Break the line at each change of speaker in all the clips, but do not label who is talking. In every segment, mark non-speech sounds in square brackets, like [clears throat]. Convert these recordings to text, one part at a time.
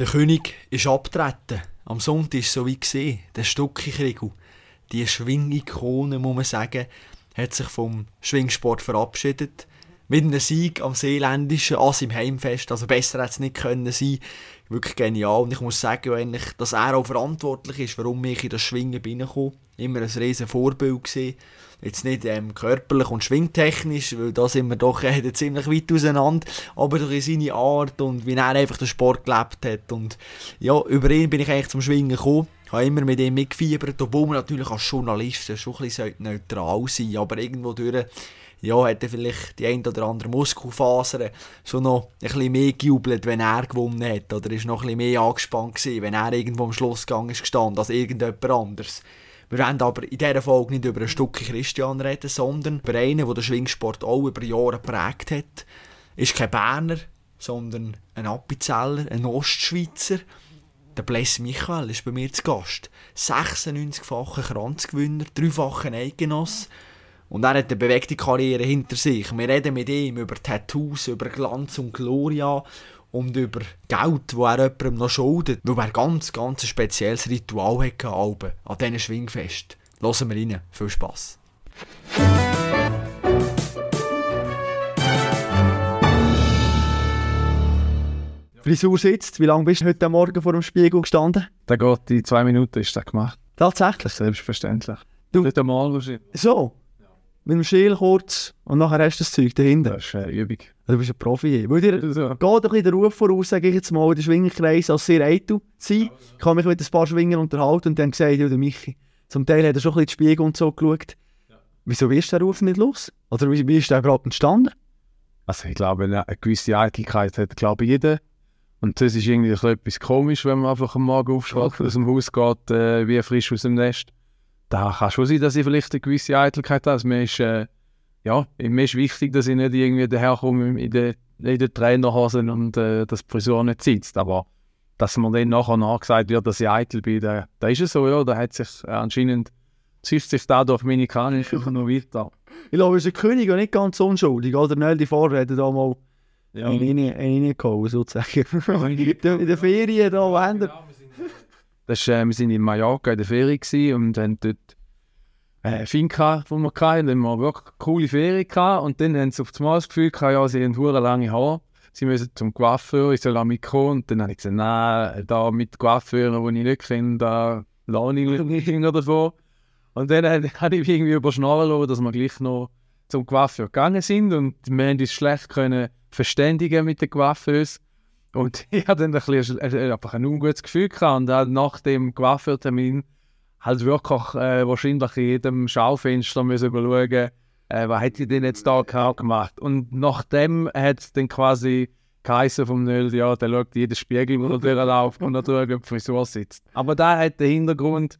Der König ist abgetreten. Am Sonntag war so wie gesehen. Der Stucki-Kriegel, die Schwingikone, muss man sagen, hat sich vom Schwingsport verabschiedet. Mit einem Sieg am Seeländischen, als im Heimfest. Also besser hätte es nicht können sein. Wirklich genial. Und ich muss sagen, eigentlich, dass er auch verantwortlich ist, warum ich in das Schwingen bin. Immer ein riesen Vorbild gesehen. Jetzt nicht ähm, körperlich und schwingtechnisch, weil da sind wir doch [laughs] äh, ziemlich weit auseinander, aber durch seine Art und wie er einfach den Sport gelebt hat. Und ja, über ihn bin ich eigentlich zum Schwingen gekommen. Ich habe immer mit ihm mitgefiebert, obwohl man natürlich als Journalist schon ein bisschen neutral sein sollte, aber irgendwo durch ja, hätte vielleicht die ein oder andere Muskelfaser schon noch ein bisschen mehr gejubelt, wenn er gewonnen hat. Oder ist noch ein bisschen mehr angespannt gewesen, wenn er irgendwo am Schlussgang ist gestanden, als irgendjemand anderes. Wir wollen aber in dieser Folge nicht über ein Stück Christian reden, sondern über einen, der den Schwingsport auch über Jahre geprägt hat. Ist kein Berner, sondern ein Appenzeller, ein Ostschweizer. Der Bless Michael ist bei mir zu Gast. 96-facher Kranzgewinner, dreifacher Eigenoss. Und er hat eine bewegte Karriere hinter sich. Wir reden mit ihm über Tattoos, über Glanz und Gloria und über Geld, das er jemandem noch schuldet, weil er ganz, ganz ein spezielles Ritual hatte an diesen Schwingfest. Hören wir rein. Viel Spass. Frisur sitzt. Wie lange bist du heute Morgen vor dem Spiegel gestanden?
Der geht in zwei Minuten, ist das gemacht.
Tatsächlich?
Selbstverständlich. Du? Nicht einmal wahrscheinlich.
So? Mit dem Schäl kurz und nachher hast du das Zeug dahinter.
Das ist eine Übung.
Du bist ein Profi. Weil dir so. geht ein bisschen der Ruf voraus, sage ich jetzt mal, in den Schwingerkreis als sehr eitel sein. Ich kann mich mit ein paar Schwingern unterhalten und dann gesagt, ja, der Michi, zum Teil hat er schon ein bisschen die Spiegel und so geschaut. Ja. Wieso wirst du der Ruf nicht los? Oder wie, wie ist der überhaupt entstanden?
Also ich glaube, eine gewisse Eitelkeit hat, glaube ich, jeder. Und das ist irgendwie etwas komisch, wenn man einfach am Morgen aufschwacht, aus dem Haus geht, äh, wie frisch aus dem Nest da kann schon sein, dass ich vielleicht eine gewisse Eitelkeit habe. Also mir ist, äh, ja, mir ist wichtig, dass ich nicht irgendwie daherkomme in den, in Trainerhosen und äh, das die Frisur nicht sitzt. Aber dass man dann nachher nachgesagt wird, dass ich eitel bin, da, da ist es so, ja. Da hat sich äh, anscheinend, zieht sich dadurch meine Kanäle noch weiter.
Ich glaube, es ist ein König und nicht ganz unschuldig, oder? Nicht die Vorräte da mal ja. reingehauen, sozusagen. [laughs] in der Ferien da, haben
das ist, äh, wir waren in Mallorca in der Ferien und haben dort äh, Finca, wo wir hatten, dann haben wir wirklich eine coole Ferien gehabt. Und dann haben sie auf einmal das Gefühl gehabt, ja, sie haben hure lange Haare, sie müssen zum Coiffeur, ich soll auch mitkommen und dann habe ich gesagt, nein, da mit Coiffeuren, die ich nicht kenne, da lerne ich nicht [laughs] davon. Und dann habe ich irgendwie überschnallen lassen, dass wir gleich noch zum Coiffeur gegangen sind. Und wir haben uns schlecht können verständigen mit den Coiffeurs und [laughs] ich hatte dann ein bisschen, einfach ein ungutes Gefühl gehabt. Und halt nach dem Coiffeurtermin halt wirklich äh, wahrscheinlich in jedem Schaufenster müssen schauen, äh, was hätte ich denn jetzt da gemacht. Und nachdem hat es dann quasi geheißen vom Nöl, ja, der schaut jeden Spiegel, wo er durchläuft und schaut, ob die Frisur sitzt. Aber da hat der Hintergrund,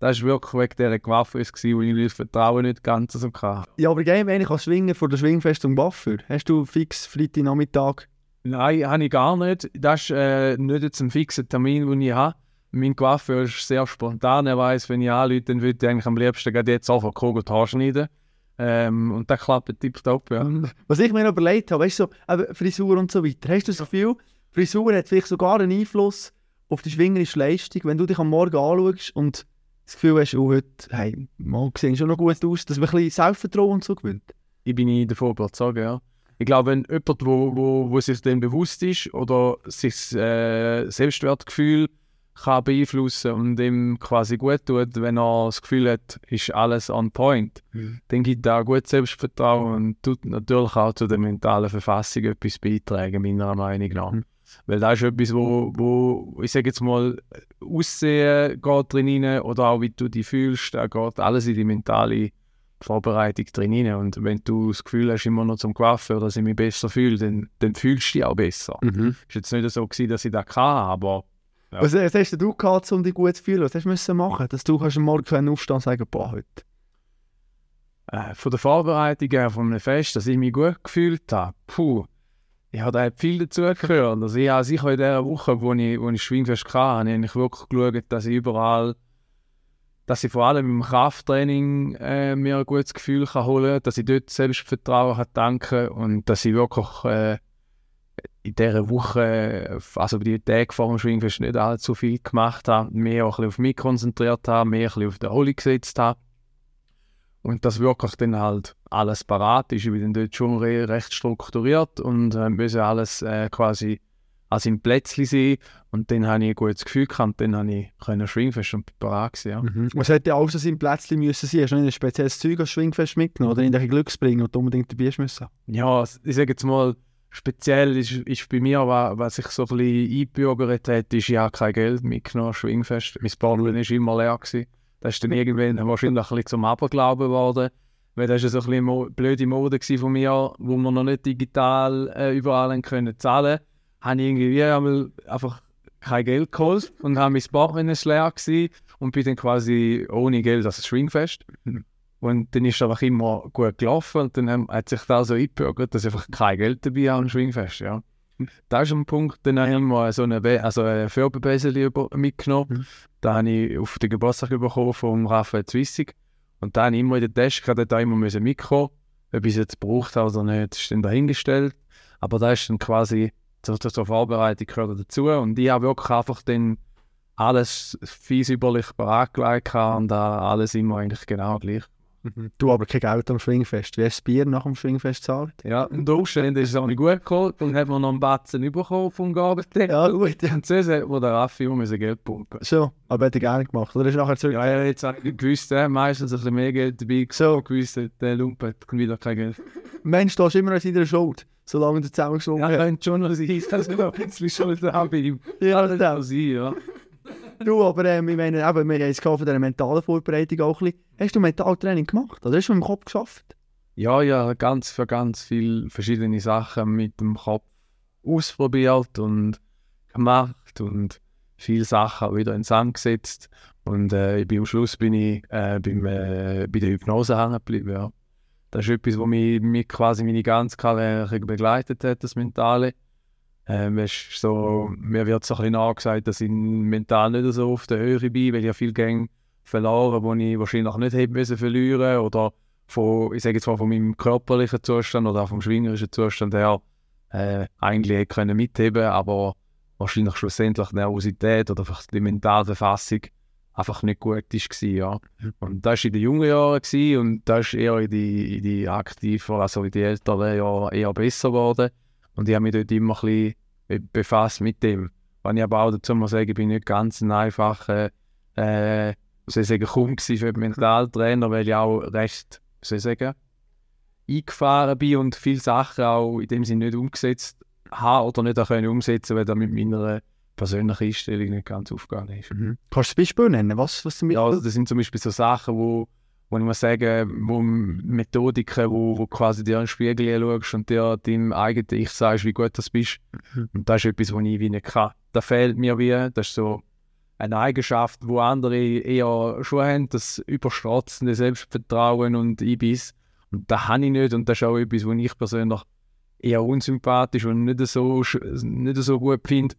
das war wirklich wegen dieser Coiffeur, wo ich das Vertrauen nicht ganz so hatte.
Ja, aber gehen wir als Schwinger vor der Schwingfestung Coiffeur. Hast du fix Freitagnachmittag
Nein, habe ich gar nicht. Das ist äh, nicht jetzt ein fixer Termin, den ich habe. Mein Coiffeur ist sehr spontan. Er weiß, wenn ich anrufe, dann würde ich eigentlich am liebsten gerade jetzt einfach Kugel Haar schneiden. Ähm, und das klappt tipptopp, ja.
Was ich mir noch überlegt habe, weißt du, so, Frisur und so weiter. Hast du das Gefühl, Frisur hat vielleicht sogar einen Einfluss auf die schwingerische Leistung, wenn du dich am Morgen anschaust und das Gefühl hast, oh, heute, hey, mal sehen schon noch gut aus, dass man ein bisschen Selbstvertrauen so gewinnt?
Ich bin davon überzeugt, ja ich glaube, wenn jemand, wo, wo, wo sich dem bewusst ist oder sich äh, Selbstwertgefühl kann beeinflussen und ihm quasi gut tut, wenn er das Gefühl hat, ist alles on point, mhm. dann gibt er auch gut Selbstvertrauen und tut natürlich auch zu der mentalen Verfassung etwas beitragen, meiner Meinung nach. Mhm. Weil das ist etwas, wo, wo ich sage jetzt mal, Aussehen geht drin rein, oder auch wie du dich fühlst, da geht alles in die mentale Vorbereitung drin. Und wenn du das Gefühl hast, immer noch zum Coiffeur, dass ich mich besser fühle, dann, dann fühlst du dich auch besser. Mhm. Es war jetzt nicht so, gewesen, dass ich das kann, aber...
Ja. Was, was hast du gehabt, um dich gut zu fühlen? Was hast du müssen machen, dass du am Morgen aufstehen und sagen, boah, heute?
Äh, von der Vorbereitung her, von einem Fest, dass ich mich gut gefühlt habe, puh, ich habe da viel dazu gehört. Also ich habe sicher in dieser Woche, wo ich, wo ich Schwingfest hatte, habe ich wirklich geschaut, dass ich überall dass ich vor allem im Krafttraining äh, mir ein gutes Gefühl kann holen kann, dass ich dort Selbstvertrauen kann tanken und dass ich wirklich äh, in dieser Woche, also die Tage vor dem Schwingfest nicht allzu viel gemacht habe, mehr auch ein bisschen auf mich konzentriert habe, mehr ein bisschen auf die Erholung gesetzt habe. Und das wirklich dann halt alles parat ist. Ich bin dann dort schon re recht strukturiert und äh, müssen alles äh, quasi an seinem Plätzchen sein. Und dann habe ich ein gutes Gefühl gehabt und dann habe ich können Schwingfest und gewesen, ja.
Mhm. Was hätte alles an seinem Plätzchen müssen sein? Hast du nicht ein spezielles Zeug als Schwingfest mitgenommen oder irgendwelche Glücksbringer, die du unbedingt dabei müssen?
Ja, ich sage jetzt mal, speziell ist, ist bei mir, was sich so ein bisschen eingebürgert hat, ist, habe kein Geld mitgenommen, Schwingfest. Mein Bartlein war immer leer. Gewesen. Das ist dann irgendwann wahrscheinlich ein bisschen zum Aberglauben geworden. Weil das war so ein bisschen blöde Mode von mir, wo wir noch nicht digital äh, überall können zahlen. Habe ich irgendwie einmal einfach kein Geld geholt und habe mein Bartlein leer gewesen und bin dann quasi ohne Geld das Schwingfest. Und dann ist es einfach immer gut gelaufen und dann hat sich da so eingebürgert, dass ich einfach kein Geld dabei habe am Schwingfest, ja. Das ist ein Punkt, dann haben wir so eine, Be also eine Färbebesel mitgenommen. Mhm. Da habe ich auf den Geburtstag bekommen von Raphael Zwissig. Und da habe ich immer in der Tasche gerade da immer müssen mitkommen. Ob ich es jetzt gebraucht habe oder nicht, ist dann dahingestellt. Aber da ist dann quasi zur, zur Vorbereitung gehört dazu. Und ich habe wirklich einfach dann alles fies überlich bereit gelegt und alles immer eigentlich genau gleich.
Mhm. Du aber kein Geld am Schwingfest. Wie hast du das Bier nach dem Schwingfest gezahlt?
Ja, unter Umständen ist es auch nicht gut gekommen. Dann hat man noch einen Batzen bekommen vom Gabeltisch.
Ja, gut.
Und sonst hat man der Raffi immer Geld pumpen.
So, aber hat er gerne gemacht. Oder ist nachher zurück?
Ja, ja jetzt habe ich gewusst, äh, meistens ein bisschen mehr Geld dabei. So. gewusst, der Lump hat wieder kein Geld.
Mensch, du hast immer noch seiner Schuld. Solange du zusammengesungen
hast. Ja, könnte schon noch sein, dass ich ein bisschen Schuld habe.
Ja, das kann sein, ja. Du, aber ähm, ich meine, eben, wir haben es von dieser mentalen Vorbereitung auch ein bisschen. Hast du Mentaltraining gemacht? Oder hast du im Kopf geschafft?
Ja, ja, ganz für ganz viele verschiedene Sachen mit dem Kopf ausprobiert und gemacht und viele Sachen auch wieder in Sand gesetzt. Und äh, am Schluss bin ich äh, beim, äh, bei der Hypnose hängen geblieben. Ja. Das ist etwas, was mich, mich quasi meine ganze Karriere begleitet hat, das Mentale. Ähm, so, mir wird so ein bisschen angesagt, dass ich mental nicht so auf der Höhe bin, weil ich ja viel Gänge verloren, die ich wahrscheinlich nicht hätte müssen verlieren oder von, ich sage jetzt mal von meinem körperlichen Zustand oder auch vom schwingerischen Zustand her äh, eigentlich hätte können mitheben, aber wahrscheinlich schlussendlich die Nervosität oder einfach die mentale Fassung einfach nicht gut war. Ja. Und das war in den jungen Jahren gewesen, und das ist eher in die, in die aktiven, also in die älteren Jahren eher besser geworden. Und ich habe mich dort immer ein bisschen befasst mit dem. Wenn ich aber auch dazu muss sagen, ich bin nicht ganz ein einfacher, äh, soll ich sagen, Kunde für den Mentaltrainer, weil ich auch recht, soll ich sagen, eingefahren bin und viele Sachen auch in dem Sinne nicht umgesetzt habe oder nicht auch können umsetzen weil das mit meiner persönlichen Einstellung nicht ganz aufgegangen ist.
Mhm. Kannst du ein Beispiel nennen? Was, was
damit? Ja, das sind zum Beispiel so Sachen, wo wo ich muss sagen, wo Methodiken, wo, wo quasi dir in den Spiegel schaust und dir deinem eigenen Ich sagst, wie gut du bist. Mhm. Und das ist etwas, was ich wie nicht kann. Das fehlt mir wie, das ist so eine Eigenschaft, wo andere eher schon haben, das überstratzende Selbstvertrauen und Ibiss. Und das habe ich nicht und das ist auch etwas, was ich persönlich eher unsympathisch und nicht so, nicht so gut finde.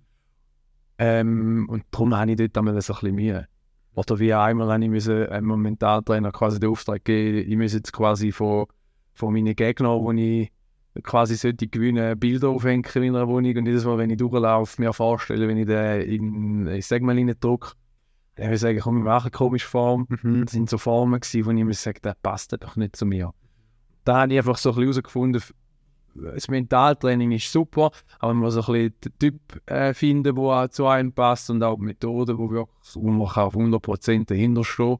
Ähm, und darum habe ich dort einmal so ein bisschen Mühe. Oder wie einmal habe ich müssen, einem Mentaltrainer quasi den Auftrag geben, ich muss jetzt quasi von, von meinen Gegnern, wo ich quasi sollte gewinnen, Bilder aufhängen in einer Wohnung und jedes Mal, wenn ich durchlaufe, mir vorstelle, wenn ich den in, ich sag mal, drücke, dann würde ich sagen, komm, ich mache eine komische Form. Mhm. Das sind so Formen gewesen, wo ich mir sage, das passt doch nicht zu mir. Da habe ich einfach so ein bisschen herausgefunden, das Mentaltraining ist super, aber man muss ein bisschen den Typ äh, finden, der zu einem passt und auch Methoden, wo, wirklich, wo man auf 100% dahinter stehen.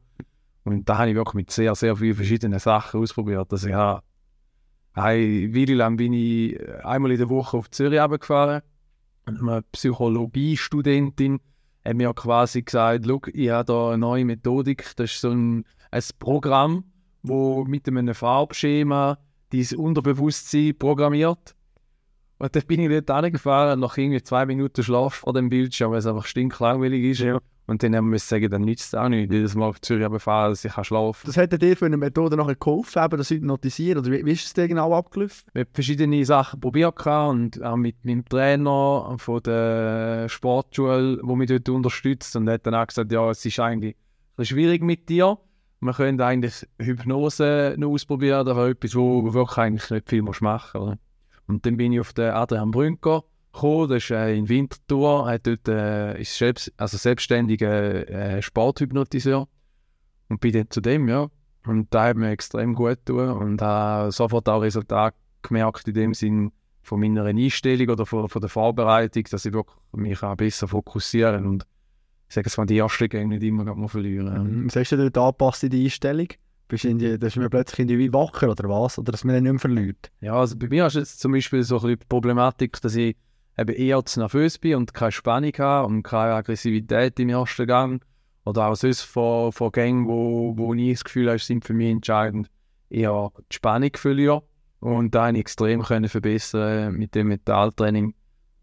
Und da habe ich wirklich mit sehr, sehr vielen verschiedenen Sachen ausprobiert. Also ich habe, eine bin ich einmal in der Woche auf Zürich runtergefahren. Und eine Psychologiestudentin hat mir quasi gesagt, ich habe da eine neue Methodik, das ist so ein, ein Programm, wo mit einem Farbschema dein Unterbewusstsein programmiert. Und dann bin ich dort angefahren und nach irgendwie zwei Minuten Schlaf vor dem Bildschirm, weil es einfach stinklangweilig ist. Ja. Und dann haben wir sagen, dann nützt es auch nicht, jedes Mal auf Zürich fahren, dass ich kann schlafen
Das hat dir für eine Methode nachher geholfen, eben, das hypnotisieren? Oder wie, wie ist es dir genau abgelaufen?
Wir haben verschiedene Sachen probiert und auch mit meinem Trainer von der Sportschule, der mich dort unterstützt und hat dann auch gesagt, ja, es ist eigentlich schwierig mit dir man könnte eigentlich Hypnose noch ausprobieren, aber etwas, wo wirklich eigentlich nicht viel machen muss. Und dann bin ich auf den Adrian Brünker gekommen, das ist äh, in Winterthur, hat dort, äh, ist selbst, also selbstständiger äh, Sporthypnotiseur und bin dann zu dem, ja. Und da hat mir extrem gut getan und habe sofort auch Resultate gemerkt in dem Sinn von meiner Einstellung oder von, von der Vorbereitung, dass ich wirklich mich auch besser fokussieren und ich sage es mal, die ersten Gänge nicht immer mal verlieren.
Mhm. Hast du dort angepasst in die Einstellung? Bist du in die, dass man plötzlich in die wie wacher oder was? Oder dass man dann nicht mehr verliert?
Ja, also bei mir ist jetzt zum Beispiel so ein bisschen die Problematik, dass ich eben eher zu nervös bin und keine Spannung habe und keine Aggressivität im ersten Gang. Oder auch sonst von, von Gängen, wo, wo ich das Gefühl habe, sind für mich entscheidend, eher die Spannung verliere. Und da habe ich extrem können verbessern mit dem Metalltraining.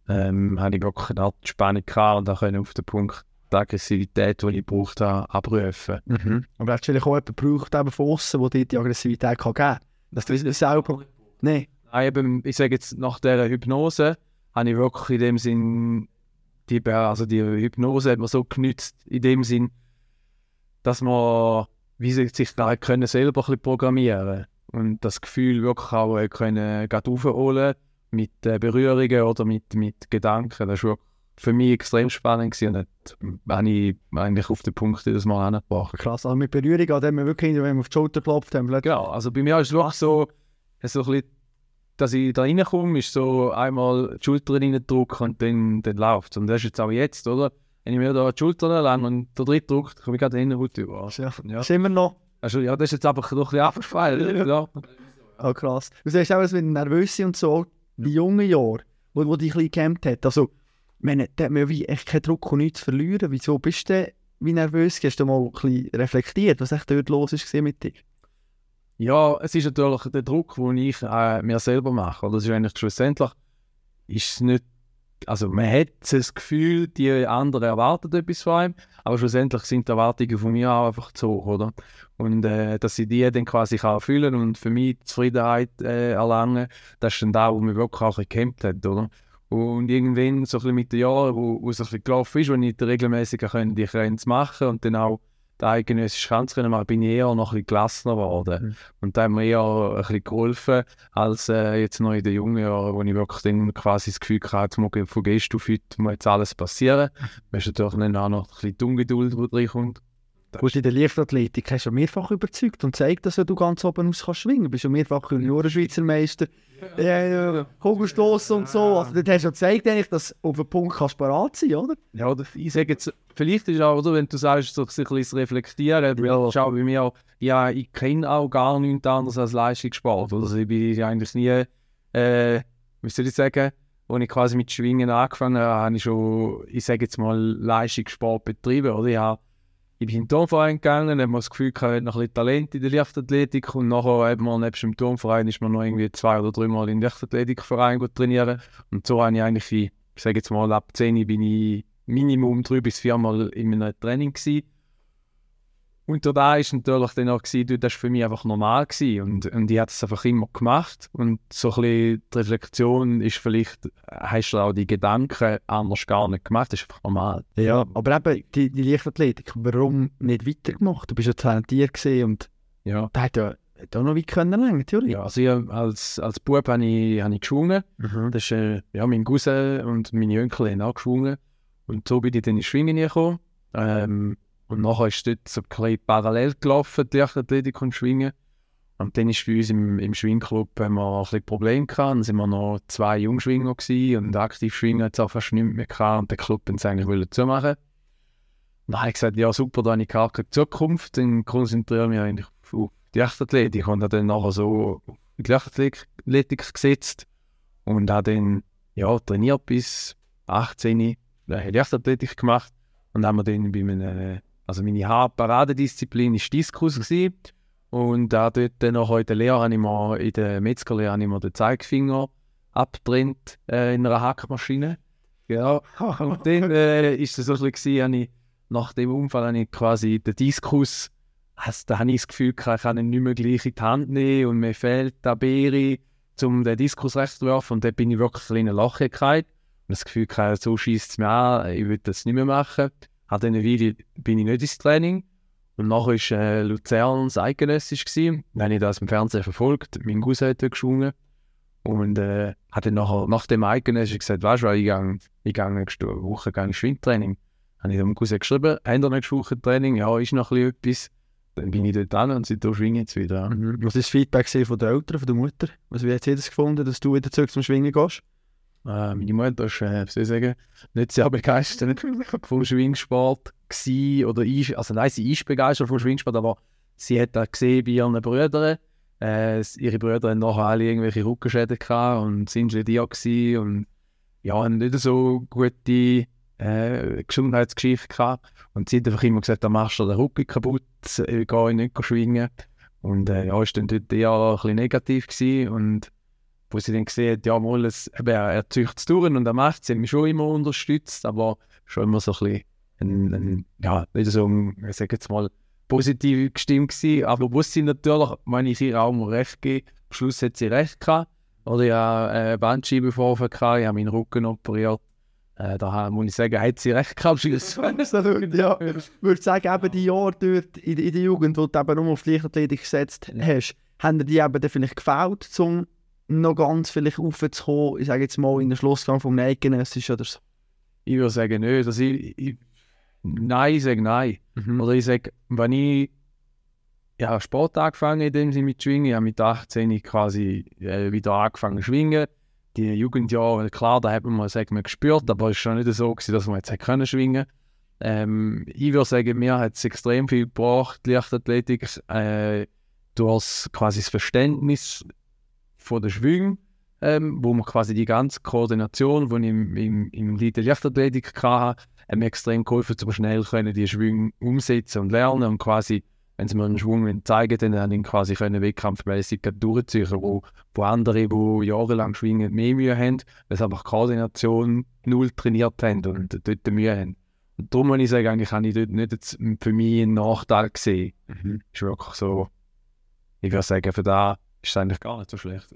Ähm, habe ich wirklich eine Art Spannung gehabt und können auf den Punkt die Aggressivität, die ich gebraucht habe, abrufen.
Mhm. Aber hast du vielleicht auch jemanden gebraucht eben von außen, der dir die Aggressivität kann geben kann? Dass du das selber... Nein.
Nein, eben, ich sage jetzt, nach dieser Hypnose habe ich wirklich in dem Sinn, die, also die Hypnose hat man so genützt, in dem Sinn, dass man wie sich, sich da können selber ein bisschen programmieren und das Gefühl wirklich auch können gerade aufholen mit äh, Berührungen oder mit, mit Gedanken. Das war für mich extrem spannend gewesen und das habe ich eigentlich auf den Punkt jedes Mal angebracht.
Krass, also mit Berührung, an dem wir wirklich, wenn wir auf die Schulter klopft haben.
Genau, also bei mir ist es wirklich so, so ein bisschen dass ich da reinkomme, ist so einmal die Schulter reindrücken und dann, dann läuft es. Und das ist jetzt auch jetzt, oder? Wenn ich mir da die Schulter lang und der dritte drückt, komme ich gerade in den Hut über.
Ja. ja. Ist immer noch?
Also, ja, das ist jetzt einfach noch ein bisschen abgefallen. ja.
Oh, krass. Du sagst auch, wenn nervös und so, die jungen Jahre, wo, wo dich ein bisschen gecampt hat, also, meine, da hat man wie echt keinen Druck und nichts zu verlieren. Wieso bist du wie nervös? Hast du mal ein bisschen reflektiert, was echt dort los ist mit dir?
Ja, es ist natürlich der Druck, den ich äh, mir selber mache. Das ist eigentlich schlussendlich, ist nicht, also man hat das Gefühl, die anderen erwarten etwas von einem, aber schlussendlich sind die Erwartungen von mir auch einfach zu hoch, oder? Und äh, dass ich die dann quasi kann und für mich Zufriedenheit äh, erlangen, das ist dann da, wo mir wirklich auch gekämpft hat, oder? Und irgendwann, so ein bisschen mit den Jahren, wo, wo es ein bisschen gelaufen ist, wo ich regelmäßig die Grenze machen und dann auch der eidgenössische Kanzlerin mal bin ich eher noch ein bisschen gelassener geworden. Mhm. Und da hat mir eher ein bisschen geholfen, als äh, jetzt noch in den jungen Jahren, wo ich wirklich dann quasi das Gefühl hatte, von gehst du fit, muss jetzt alles passieren. [laughs] Man ist natürlich dann auch noch ein bisschen die Ungeduld, die reinkommt.
Gut, in der Leichtathletik hast du mehrfach überzeugt und zeigt, dass du ganz oben aus kannst schwingen. Du bist ja mehrfach Junioren-Schweizer Meister. Ja, ja, Kugelstoss und so. Also, das hast du gezeigt, eigentlich, dass du auf den Punkt kannst parat sein oder?
Ja, ich sage jetzt, vielleicht ist auch, oder, wenn du sagst, so sich ein bisschen reflektieren, ja. schau bei mir, ja, ich kenne auch gar nichts anderes als Leistungssport. Also, ich bin eigentlich nie, äh, wie soll ich sagen, als ich quasi mit Schwingen angefangen habe, habe ich schon, ich sage jetzt mal, Leistungssport betrieben. Oder? Ich habe ich bin in den Turnverein gegangen, habe das Gefühl, ich habe noch ein Talent in der Leichtathletik und nachher hat man neben dem Turnverein ist man noch irgendwie zwei oder dreimal in den Leichtathletikverein trainieren und so habe ich eigentlich, ich sage jetzt mal, ab 10 bin ich Minimum drei bis viermal in einem Training gewesen. Und da war natürlich dann auch, gewesen, das war für mich einfach normal gewesen. und, und ich habe es einfach immer gemacht und so ein bisschen die Reflexion ist vielleicht, hast du auch die Gedanken anders gar nicht gemacht, das ist einfach normal.
Ja, aber eben die, die Leichtathletik, warum nicht weitergemacht? Du bist ja talentiert gewesen und ja. da hat ja auch noch weit können natürlich.
Ja, also ich, als, als Bub habe ich, habe ich geschwungen, mhm. das ist äh, ja, mein Cousin und meine Onkel haben auch geschwungen und so bin ich dann ins Schwingen gekommen. Ähm, und nachher ist dort so ein parallel gelaufen, die Leichtathletik und Schwingen. Und dann ist für uns im, im Schwingclub ein bisschen Probleme gehabt. Dann sind wir noch zwei Jungschwinger gewesen und aktiv Schwingen hat es auch fast nicht mehr gehabt. Und der Club wollte es eigentlich zumachen. Und dann habe ich gesagt, ja super, da habe ich gar keine Zukunft. Dann konzentriere ich mich auf die Leichtathletik. Und habe dann nachher so in die Leichtathletik gesetzt. Und habe dann ja, trainiert bis 18. Dann habe ich Leichtathletik gemacht. Und haben wir dann bei einem also meine Haarparadedisziplin war Diskus. Gewesen. Und auch dort noch in der Lehre habe ich mir, in der Metzgerlehre habe ich mir den Zeigefinger abgetrennt äh, in einer Hackmaschine. Genau. [laughs] Und dann äh, ist es so ein bisschen, ich, nach dem Unfall habe ich quasi den Diskus, also, da habe ich das Gefühl, ich kann ihn nicht mehr gleich in die Hand nehmen und mir fehlt der Beere, um den Diskus recht zu werfen. Und dann bin ich wirklich ein bisschen Lachen Und das Gefühl, so schießt es mir an, ich will das nicht mehr machen. Nach dieser Weile bin ich nicht ins Training. Und nachher war äh, Luzern das. Dann habe ich das im Fernsehen verfolgt. Mein Cousin hat geschwungen. Und äh, hat dann nachher, nach dem Eidgenössisch gesagt, weißt du, ich gehe ich gehe nächste Woche gehe ich Schwimmtraining. Habe ich dem Cousin geschrieben, haben wir nächste Woche Training? Ja, ist noch etwas. Dann bin ich dort an und seitdem schwinge ich jetzt wieder.
Mhm. Was war das Feedback von den Eltern, von der Mutter? Wie hat sie das gefunden, dass du wieder zurück zum Schwingen gehst?
Äh, meine Mutter war, äh, soll ich sagen, nicht sehr begeistert [laughs] vom Schwingsport gewesen, oder ich, also nein, sie ist begeistert vom Schwingsport, aber sie hat das gesehen bei ihren Brüdern. Äh, ihre Brüder hatten nachher alle irgendwelche Rückenschäden gehabt und sind gewesen und ja, haben nicht so gute äh, Gesundheitsgeschichte gehabt. Und sie hat einfach immer gesagt, da machst du den Rücken kaputt, äh, geh nicht schwingen. Und äh, ja, ist dann dort eher ein bisschen negativ gewesen. Und wo sie dann gesehen hat, ja, mal, es, eben, er züchtet es durch und er macht es, sie hat mich schon immer unterstützt, aber schon immer so ein bisschen, ein, ein, ja, nicht so, ich sage jetzt mal, positiv gestimmt gewesen, aber wusste sie natürlich, wenn ich ihr auch mal recht gebe, am Schluss hat sie recht gehabt, oder ich habe äh, Bandscheibenvorfall gehabt, ich habe meinen Rücken operiert, äh, da muss ich sagen, hat sie recht gehabt. [laughs]
Absolut, ja. Ich würde sagen, eben die Jahre dort in, in der Jugend, wo du eben nur auf die Leichtathletik gesetzt hast, haben dir die eben dann vielleicht gefällt, um noch ganz vielleicht aufzukommen, ich sage jetzt mal in den Schlussgang vom Eidgenössisch oder so?
Ich würde sagen, nicht. Also ich, ich, nein, ich sage nein. Mhm. Oder ich sage, wenn ich ja, Sport angefangen in dem Sinne mit Schwingen, ich habe mit 18 quasi äh, wieder angefangen zu schwingen. Die Jugendjahre, klar, da hat man mal sagen wir, gespürt, aber es war schon nicht so, gewesen, dass man jetzt können schwingen ähm, Ich würde sagen, mir hat es extrem viel gebracht, die Leichtathletik. Äh, du hast quasi das Verständnis von der Schwüngen, ähm, wo man quasi die ganze Koordination, die ich im, im, im Lead Leichtathletik hatte, hat mir extrem geholfen, um schnell können die Schwünge umsetzen und lernen und quasi, wenn sie mir einen Schwung zeigen, dann habe ich quasi können wettkampfmäßig durchziehen, wo, wo andere, die jahrelang schwingen, mehr Mühe haben, weil sie einfach Koordination null trainiert haben und dort Mühe haben. Und darum muss ich sagen, eigentlich habe ich dort nicht für mich einen Nachteil gesehen. Mhm. Ist wirklich so, ich würde sagen, für da ist es eigentlich gar nicht so schlecht.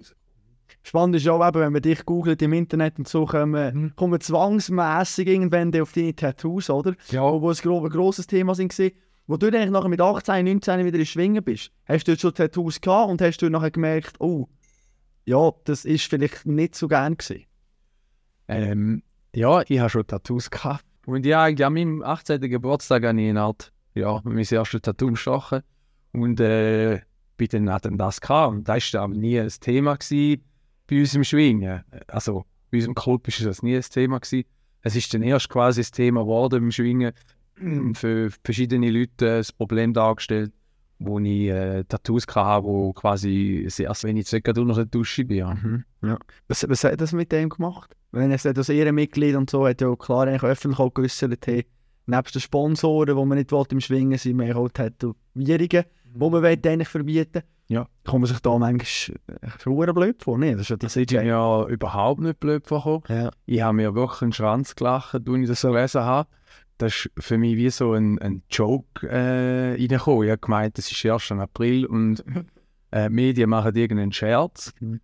Spannend ist auch, eben, wenn man dich googelt im Internet und so, kommen, mhm. kommen zwangsmässig irgendwann auf deine Tattoos, oder? Ja. Wo es ein grosses Thema sind Wo du eigentlich nachher mit 18, 19 wieder in Schwingen bist, hast du schon Tattoos gehabt und hast du nachher gemerkt, oh, ja, das ist vielleicht nicht so gern gewesen?
Ähm, ja, ich habe schon Tattoos gehabt. Und ja, eigentlich an meinem 18. Geburtstag habe ich Art, ja, mein erstes Tattoo gestochen. Und äh, bei dann hatten das. Und das war nie ein Thema bei uns im Schwingen. Also bei unserem Club war das nie ein Thema. Es ist dann erst quasi das Thema geworden im Schwingen [clears throat] für verschiedene Leute das Problem dargestellt, wo ich äh, Tattoos hatte, wo quasi erst wenn ich circa durch eine Dusche bin. Mhm.
Ja. Was, was hat das mit dem gemacht? Wenn es das Ehrenmitglied und so hat ja klar eigentlich öffentlich auch geäußert, hey, nebst den Sponsoren, die man nicht will, im Schwingen sind, wir auch Tätowierungen wo man eigentlich verbieten
ja.
Kommt man sich da manchmal äh, blöd vor? Nee,
das ist, ja das ist ja überhaupt nicht blöd vorgekommen.
Ja.
Ich habe mir wirklich einen Schwanz gelacht, als ich das so gelesen habe. Das ist für mich wie so ein, ein Joke äh, reingekommen. Ich habe gemeint, das ist erst im April und äh, die Medien machen irgendeinen Scherz. Mhm.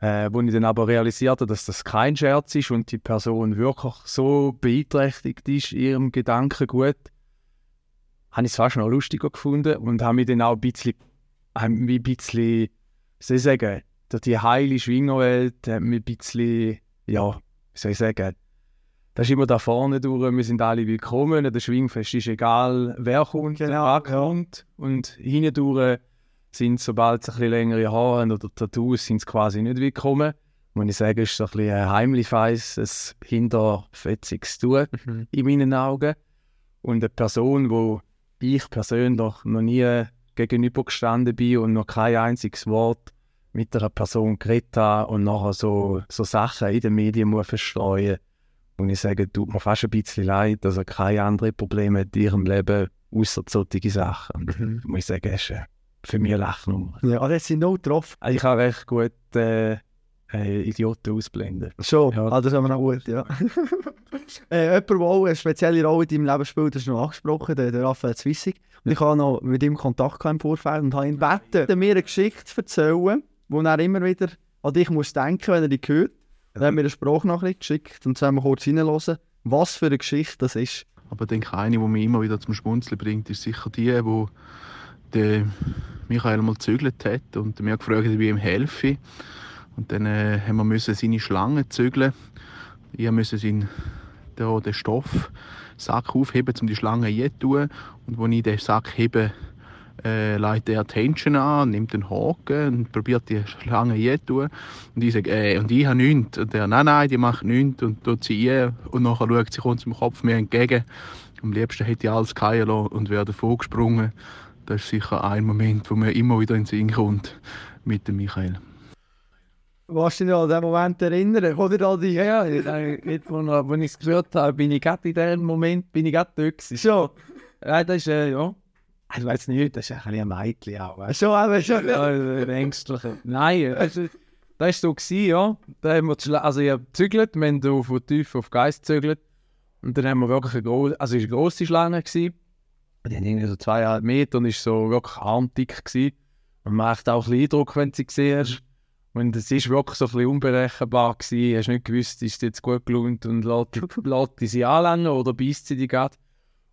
Äh, wo ich dann aber realisierte, dass das kein Scherz ist und die Person wirklich so beeinträchtigt ist in ihrem Gedankengut, habe ich es fast noch lustiger gefunden und habe mich dann auch ein bisschen, ein bisschen, soll ich sagen, durch die heile Schwingerwelt hat mich ein bisschen, ja, wie soll ich sagen, das ist immer da vorne durch, wir sind alle willkommen, der Schwingfest ist egal, wer kommt, genau, wer kommt. Und hindurch sind, sobald sie ein bisschen längere Haare haben oder Tattoos, sind sie quasi nicht willkommen. Muss ich sagen, ist so ein bisschen ein heimlich weißes, hinterfetziges Tun mhm. in meinen Augen. Und eine Person, die ich persönlich noch nie gegenübergestanden bin und noch kein einziges Wort mit einer Person geredet habe und nachher so, so Sachen in den Medien muss verstreuen und ich sage, tut mir fast ein bisschen leid, dass er keine anderen Probleme in ihrem Leben außer solche Sachen. Mhm. Muss ich sagen, ist für mich Lachnummer.
Ja, das sind noch drauf.
Ich habe recht gut äh, äh, Idioten ausblenden.
Schon, ja. ah, das haben wir noch gut, ja. [laughs] äh, jemand, der auch eine spezielle Rolle in deinem Leben spielt, das ist noch angesprochen, der, der Raphael Zwissig. Und ich habe noch mit ihm Kontakt im Vorfeld und habe ihn gebeten, mir eine Geschichte zu erzählen, wo er immer wieder an dich muss denken, wenn er dich hört. Er hat mir eine Sprachnachricht geschickt und sollen wir kurz reinhören, was für eine Geschichte das ist.
Aber ich denke, eine, die mich immer wieder zum Schmunzeln bringt, ist sicher die, wo der Michael mal gezügelt hat und mir gefragt hat, wie ihm helfe. Und dann äh, haben wir müssen seine Schlange zügeln. Ich musste den, den Stoffsack aufheben, um die Schlange einzutun. Und als ich den Sack hebe, äh, legt er Tension an, nimmt den Haken und probiert die Schlange einzutun. Und ich sage, äh, und ich habe nichts. Und er, nein, nein, die macht nichts. Und tut sie ein. Und nachher schaut sie uns im Kopf mir entgegen. Am liebsten hätte ich alles lassen und wäre davon gesprungen. Das ist sicher ein Moment, wo mir immer wieder in den Sinn kommt mit dem Michael.
Was dich an diesen Moment erinnern? Oder an die, ja, jetzt, wo, wo ich es gehört habe, bin ich gerade in diesem Moment, bin ich gerade dort gewesen. Schon? Ja, das ist, äh, ja. Ich weiß nicht, das ist ein bisschen ein Mädchen auch. Weißt? Schon, aber schon. Ja, ängstlicher. Nein, also, das war so, gewesen, ja. Da haben wir, also ich habe gezügelt, wir haben von tief auf Geist gezügelt. Und dann haben wir wirklich eine große, also es war eine grosse Schlange. Gewesen. Die haben irgendwie so zweieinhalb Meter und ist so wirklich armdick gewesen. Und man macht auch ein bisschen Eindruck, wenn sie siehst. Und es war wirklich so ein bisschen unberechenbar. Gewesen. Du hast nicht gewusst, ist es jetzt gut gelohnt und lässt [laughs] die sie anlangen oder beißt sie die gerade.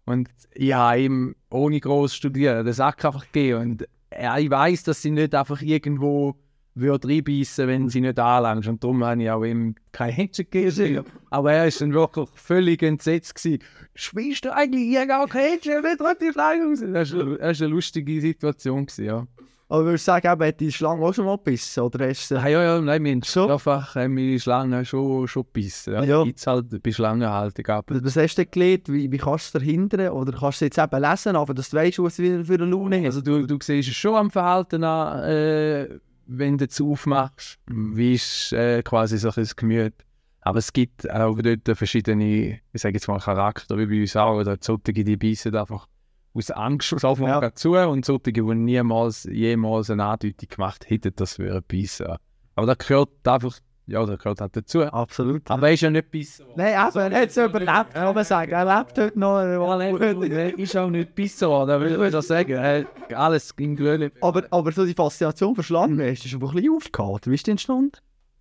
Und ich habe ihm ohne groß studieren den Sack einfach gegeben. Und ich weiß, dass sie nicht einfach irgendwo würde reinbeissen, wenn sie nicht anlangt. Und darum habe ich auch ihm kein Händchen gegeben. [laughs] Aber er war dann wirklich völlig entsetzt. Gewesen. Spielst du eigentlich hier gar kein Händchen? Nicht die Schlange Das war eine lustige Situation. Gewesen, ja.
Aber würdest du sagen, eben, hat die Schlange auch schon mal gebissen? Oder hast du...
Ja, ja, ja, nein, wir haben so? einfach haben die Schlange schon, schon gebissen. Ja. ja. Jetzt halt bei Schlangenhaltung ab.
Was hast du gelernt? Wie, wie kannst du es verhindern? Oder kannst du es jetzt eben lesen, aber dass du weißt, was wieder für eine Laune
ist? Also du, du siehst es schon am Verhalten an, äh, wenn du es aufmachst. Wie ist äh, quasi so ein Gemüt. Aber es gibt auch dort verschiedene, ich sage jetzt mal Charakter, wie bei uns auch, oder solche, die beißen einfach aus Angst auf ja. zu und solche, die niemals, jemals eine Andeutung gemacht hätten, das wäre Beißen. Aber das gehört einfach, ja, das gehört halt dazu.
Absolut.
Aber er ist ja nicht Beißen.
Nein, aber er hat es überlebt, kann man sagen. Er lebt heute noch.
Er ist auch nicht Beißen worden, will ich das sagen. Er alles im Grün.
Aber, aber so die Faszination für Schlangen, ist schon ein bisschen aufgehauen. Wie ist die entstanden?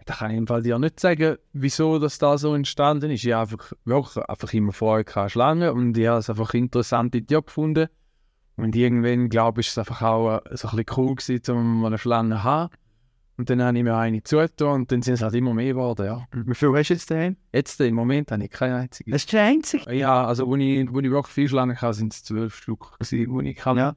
Da kann ich im Fall dir nicht sagen, wieso das da so entstanden ist. Ich habe einfach, wirklich einfach immer vorher keine Schlange und ich habe es einfach interessant in dir gefunden. Und irgendwann, glaube ich, ist es einfach auch äh, so ein bisschen cool gewesen, um eine Schlange zu haben. Und dann habe ich mir eine zugetan und dann sind es halt immer mehr geworden, ja.
Wie viel hast du jetzt daheim?
Jetzt, im Moment, habe ich keine einzige.
Hast du keine einzige?
Ja, also, wo ich, wo ich wirklich viele Schlangen hatte, sind es zwölf Stück gewesen, die ich kann. Ja.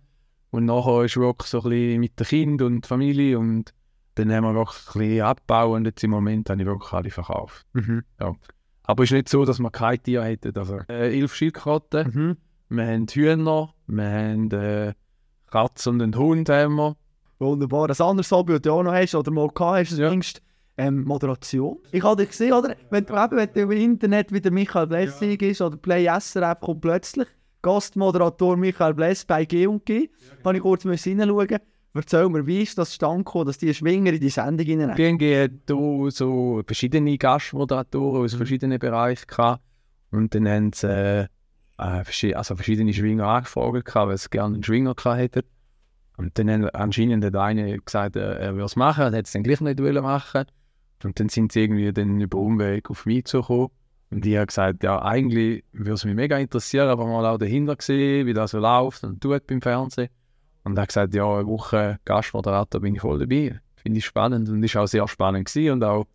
Und nachher ist wirklich so ein bisschen mit dem Kind und Familie und dann haben wir wirklich ein bisschen abgebaut und jetzt im Moment habe ich wirklich alle verkauft. Mhm. Ja. Aber es ist nicht so, dass wir kein Tier hätten. Also äh, elf Schildkröten, mhm. wir haben Hühner, wir haben äh, Katzen und einen Hund. Haben wir.
Wunderbar. Ein anderes Hobby, das du auch noch hast oder mal gehabt hast, ist ja. ähm, Moderation. Ich habe dich gesehen, oder? Wenn du, eben, wenn du im Internet wieder Michael Blessing ja. ist oder Play SRF kommt plötzlich Gastmoderator Michael Bless bei G&G. Ja, genau. Habe ich kurz reinschauen Erzähl mir, wie ist das stand dass die Schwinger in die Sendung hinein?
BNG hat hier so verschiedene Gastmoderatoren aus mhm. verschiedenen Bereichen gehabt. Und dann haben sie äh, äh also verschiedene Schwinger angefragt, weil sie gerne einen Schwinger hätten. Und dann hat anscheinend hat einer gesagt, er würde es machen, er hätte es dann gleich nicht machen Und dann sind sie irgendwie dann über Umweg auf mich zugekommen. Und ich habe gesagt, ja, eigentlich würde es mich mega interessieren, aber mal auch dahinter sehen, wie das so läuft und tut beim Fernsehen. Und er hat gesagt, ja, eine Woche Gastmoderator bin ich voll dabei. Finde ich spannend und ist auch sehr spannend gewesen und auch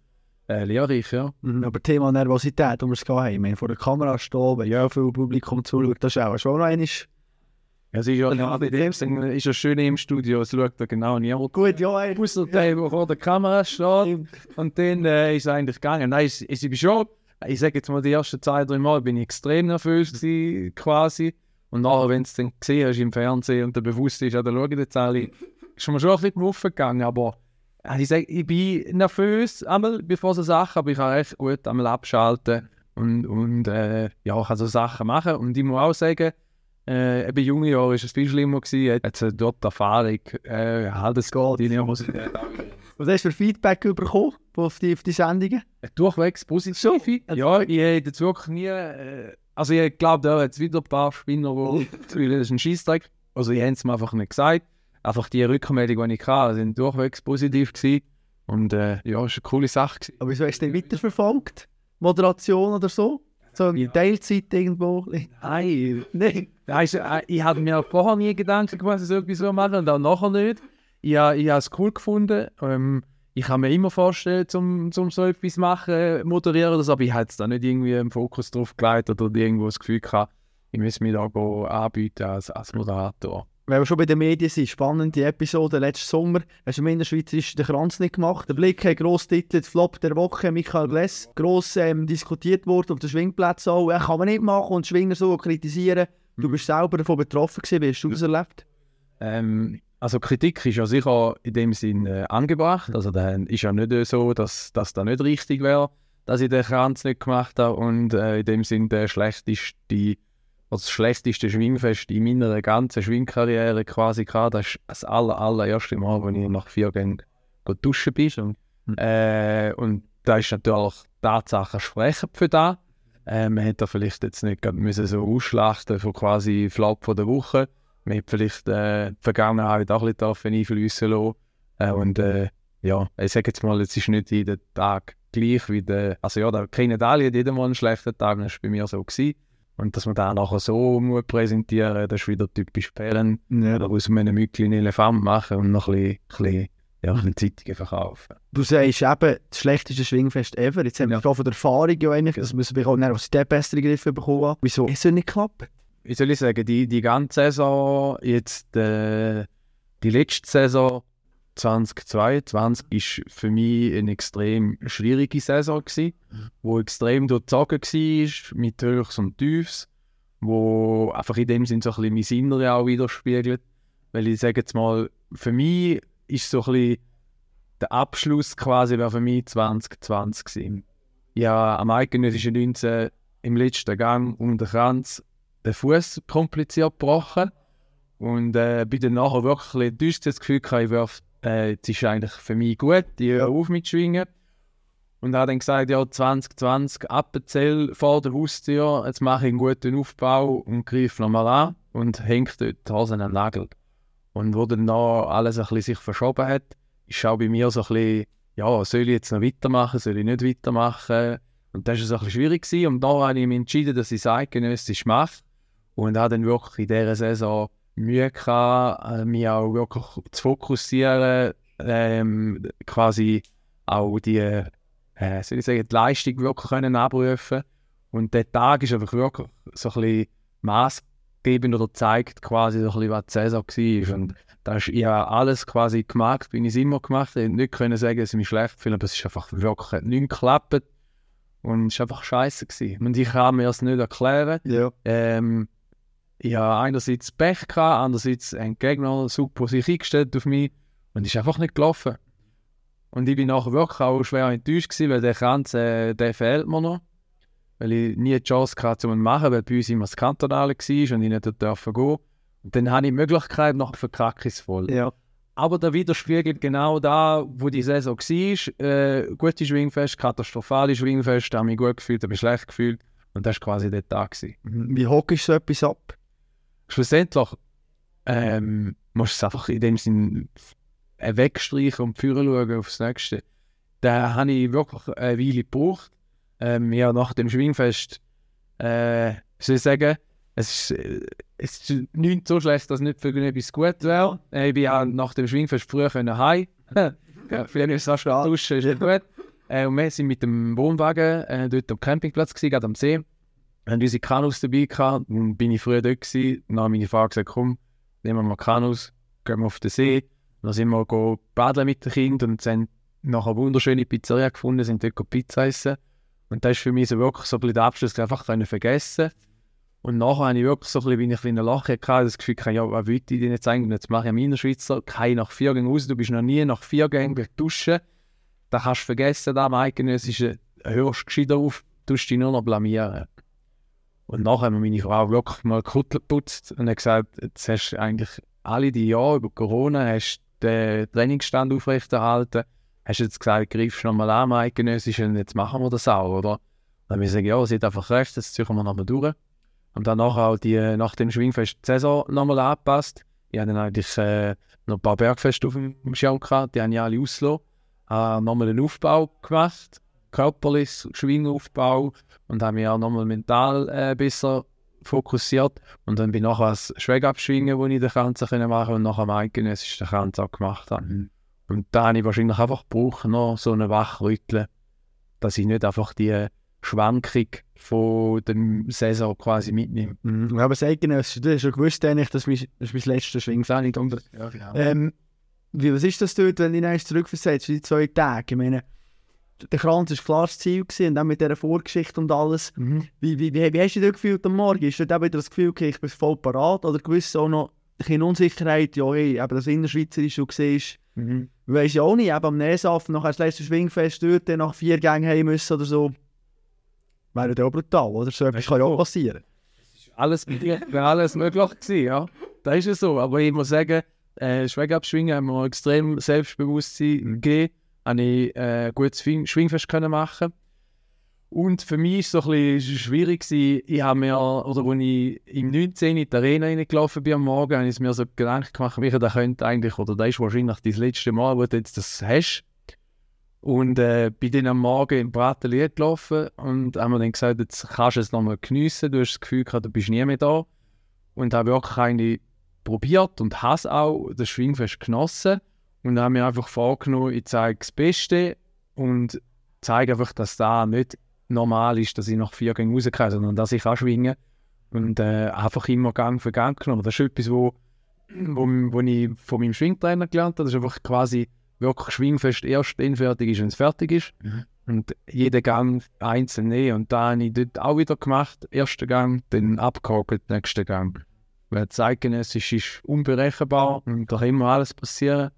äh, lehrreich, ja.
Mhm, aber Thema Nervosität, um es zu gehen, ich meine, vor der Kamera stehen, wenn ja viel Publikum zuschaut, das ist auch schon noch einmal...
Ja, es ist ja, ja bei dem Sinne ist ja schön im Studio, es schaut da genau niemand.
Gut, ja, ey.
Der, der vor der Kamera steht. Und dann äh, ist es eigentlich gegangen. Nein, ich, ich bin schon, ich sage jetzt mal, die ersten zwei, drei Mal bin ich extrem nervös gewesen, quasi. Und nachher, wenn du es dann gesehen hast im Fernsehen und der bewusst ist, ja, dann schauen jetzt alle, ist mir schon ein bisschen drauf gegangen, aber ich sage, ich bin nervös einmal bevor so Sachen, aber ich kann recht gut einmal abschalten und, und äh, ja, ich kann so Sachen machen. Und ich muss auch sagen, äh, eben junge Jahre war es viel schlimmer gewesen, jetzt äh, dort Erfahrung, äh, halt es geht, die Nervosität
Was hast du für Feedback bekommen auf die, auf die Sendungen?
Durchwegs positiv. So viel? Ja, ich hätte jetzt wirklich nie... Äh, also ich glaube, da hat es wieder ein paar Spinner, die [laughs] das ist ein Scheißdreck. Also ich habe es mir einfach nicht gesagt. Einfach die Rückmeldung, die ich hatte, sind durchwegs positiv gewesen. Und äh, ja, es war eine coole Sache. Gewesen.
Aber wieso hast du den weiterverfolgt? Moderation oder so? So in Teilzeit irgendwo?
Nein. Nein. Also, äh, ich habe mir vorher nie Gedanken gemacht, dass ich so etwas machen und auch nachher nicht. Ich, ich habe es cool gefunden. Ähm, ich kann mir immer vorstellen, zum, zum so etwas machen, moderieren oder so, aber ich habe da nicht irgendwie einen Fokus drauf gelegt oder irgendwo das Gefühl gehabt, ich muss mich da anbieten als, als Moderator.
Wenn wir schon bei den Medien sind, spannende Episode letzten Sommer, hast du im Innerschweizerischen den Kranz nicht gemacht. Der Blick hat gross titelt, Flop der Woche, Michael Gless, gross ähm, diskutiert worden auf den Schwingplätzen auch. Er kann man nicht machen und Schwinger so kritisieren. Du bist selber davon betroffen gewesen, wie hast du das erlebt?
Ähm, also Kritik ist ja sicher in dem Sinn äh, angebracht. Also dann ist ja nicht so, dass das da nicht richtig wäre, dass ich den Kranz nicht gemacht habe und äh, in dem Sinn der schlechteste, das schlechteste Schwingfest in meiner ganzen Schwingkarriere quasi gehabt. Das ist das aller, allererste Mal, wo ich nach vier Gängen duschen bin. Und, mhm. äh, und da ist natürlich Tatsache sprechen für da. Äh, man hätte vielleicht jetzt nicht müssen so ausschlachten von quasi Flop von der Woche man hat vielleicht äh, die Vergangenheit auch ein bisschen einfließen lassen. Äh, und äh, ja, ich sage jetzt mal, es ist nicht jeden Tag gleich wie der, also ja, da kennen alle jeder mal einen schlechten Tag, das war bei mir so. Gewesen. Und dass man da nachher so muss präsentieren das ist wieder typisch Pellen. Ja. Da muss man einen Mückli einen Elefant machen und noch ein bisschen, ein bisschen ja, eine Zeitung verkaufen.
Du sagst eben, das schlechteste Schwingfest ever. Jetzt haben wir ja. von der Erfahrung ja eigentlich, das müssen wir auch was der bessere Griffe bekommen Wieso? Es soll nicht klappen
wie soll ich sagen, die, die ganze Saison, jetzt äh, die letzte Saison 2022 ist für mich eine extrem schwierige Saison gewesen, wo extrem durchzogen war, mit Höchst und Tiefs, wo einfach in dem Sinn so ein bisschen mein Innere auch widerspiegelt. Weil ich sage jetzt mal, für mich ist so ein bisschen der Abschluss quasi für mich 2020 gewesen. Ja, am eidgenössischen 19 im letzten Gang um den Kranz den Fuß kompliziert gebrochen. Und äh, bin dann nachher wirklich enttäuscht das Gefühl gehabt, ich werf, äh, jetzt ist eigentlich für mich gut, ich höre auf mit Schwingen. Und habe dann gesagt, ja, 2020 Appenzell vor der Haustür, jetzt mache ich einen guten Aufbau und greife nochmal an und hängt dort die Hose an den Nagel. Und wo dann noch alles ein bisschen sich verschoben hat, ist auch bei mir so ein bisschen, ja, soll ich jetzt noch weitermachen, soll ich nicht weitermachen? Und das war so ein bisschen schwierig. Gewesen. Und da habe ich mich entschieden, dass ich es eidgenössisch mache und habe dann wirklich in dieser Saison Mühe gehabt, äh, mich auch wirklich zu fokussieren, ähm, quasi auch die, äh, soll ich sagen, die Leistung wirklich können abrufen Und der Tag ist einfach wirklich so ein bisschen maßgebend oder zeigt quasi so ein bisschen, was die Saison war. Und da ist ja alles quasi gemacht, wie ich es immer gemacht habe. Ich nicht können sagen, dass ich mich schlecht fühle, aber es ist einfach wirklich nicht geklappt. Und es war einfach scheiße. Gewesen. Und ich kann mir das nicht erklären. Ja. Ähm, ich habe einerseits Pech gehabt, andererseits einen Gegner super sich eingestellt auf mich und ist einfach nicht gelaufen. Und ich bin nachher wirklich auch schwer enttäuscht gewesen, weil der Kranz, äh, der fehlt mir noch. Weil ich nie die Chance hatte, um ihn zu machen, weil bei uns immer das Kantonale war und ich nicht dürfen gehen. Und dann habe ich die Möglichkeit, nach verkacke voll. Ja. Aber der widerspiegelt genau da, wo die Saison war. Äh, gute Schwingfest, katastrophale Schwingfest, da habe ich mich gut gefühlt, habe mich schlecht gefühlt. Und das war quasi der Tag. Gewesen.
Wie hoch ist so etwas ab?
Schlussendlich ähm, musst du es einfach in dem Sinn äh, wegstreichen und führen schauen aufs Nächste. Da habe ich wirklich eine Weile gebraucht. Ähm, ja, nach dem Schwingfest, äh, soll ich sagen, es ist, äh, es ist nicht so schlecht, dass nicht für etwas gut wäre. Äh, ich bin auch nach dem Schwingfest früher heim. [laughs] ja, vielleicht ist es auch duschen, ist gut. Äh, und wir sind mit dem Wohnwagen äh, dort am Campingplatz, gewesen, gerade am See haben unsere Kanus dabei gehabt. Dann bin ich früher dort gewesen. Dann habe meine Frau gesagt, komm, nehmen wir mal Kanus, gehen wir auf den See. Dann sind wir baden mit den Kindern und haben nachher eine wunderschöne Pizzeria gefunden, sind dort Pizza essen. Und das ist für mich so wirklich so ein bisschen der Abschluss, einfach vergessen. Und nachher habe ich wirklich so ein bisschen, wie ich ein Lachen das Gefühl, ja, was will ich denn jetzt eigentlich? Jetzt mache ich am Innerschweizer, kein nach vier Gängen raus, du bist noch nie nach vier Gängen duschen. Da kannst du vergessen, da am Eidgenössischen hörst du gescheiter auf, tust dich nur noch blamieren. Und nachher haben meine Frau wirklich mal Kuttel geputzt und hat gesagt, jetzt hast du eigentlich alle die Jahre über Corona hast den Trainingsstand aufrechterhalten, hast jetzt gesagt, greifst du nochmal an, eidgenössisch, und jetzt machen wir das auch, oder? Dann haben wir gesagt, ja, sie hat einfach recht, das ziehen wir nochmal durch. Und dann auch die, nach dem Schwingfest die Saison nochmal angepasst. Ich hatte dann eigentlich äh, noch ein paar Bergfeste auf dem Schirm gehabt, die haben ja alle ausgelassen. Äh, nochmal einen Aufbau gemacht körperliches Schwingaufbau und habe mich auch nochmal mental äh, besser fokussiert. Und dann bin ich nachher als Schwägabschwingen, wo ich den Kanzer machen und nachher am eidgenössischen Kanzer gemacht habe. Mhm. Und da habe ich wahrscheinlich einfach gebraucht, noch so einen Wachrütteln, dass ich nicht einfach die Schwankung von der Saison quasi mitnehme.
Mhm. Aber das Eidgenössische, du hast schon gewusst, eigentlich, dass mein, das mein letzter Schwingfan.
Ja, genau.
Ähm, wie, was ist das dort, wenn du dich zurückversetzt, die zwei Tage? Ich meine, der Kranz war klar das Ziel gewesen, und dann mit dieser Vorgeschichte und alles.
Mhm.
Wie, wie, wie, wie hast du dich gefühlt am Morgen? Ist dort auch wieder das Gefühl, okay, ich bin voll parat? Oder gewiss auch noch bisschen Unsicherheit, ja, hey, eben das Innerschweizerische, du siehst,
Mhm.
du weißt ja auch nicht, eben am Nesaffen, nachher das letzte Schwingfest dort, dann nach vier Gängen heim müssen oder so. Wäre ja auch brutal, oder? So etwas kann ja
du,
auch passieren.
alles, wäre alles möglich gewesen, ja. Das ist ja so. Aber ich muss sagen, äh, Schwägeabschwingen haben mir extrem Selbstbewusstsein gegeben. Habe ich äh, gutes Schwing Schwingfest können machen Und für mich war es so ein schwierig. Ich habe mir, oder als ich im 19. in die Arena reingelaufen bin am Morgen, habe ich mir so Gedanken gemacht, wie das könnte eigentlich, oder das ist wahrscheinlich das letzte Mal, wo du jetzt das hast. Und äh, bin dann am Morgen im Bratelier gelaufen und haben mir dann gesagt, jetzt kannst du es nochmal geniessen. Du hast das Gefühl gehabt, du bist nie mehr da. Und habe wirklich eigentlich probiert und habe auch das Schwingfest genossen. Und habe mir einfach vorgenommen, ich zeige das Beste und zeige einfach, dass da nicht normal ist, dass ich nach vier Gängen rauskomme, sondern dass ich kann schwingen Und äh, einfach immer Gang für Gang genommen. Das ist etwas, wo, wo, wo ich von meinem Schwingtrainer gelernt habe. Das ist einfach quasi wirklich Schwingfest erst dann fertig ist, wenn es fertig ist.
Mhm.
Und jeden Gang einzeln nehmen. Und da habe ich dort auch wieder gemacht. Erster Gang, dann abgehakt, nächsten Gang. Weil zeitgenössisch ist unberechenbar und da kann immer alles passieren.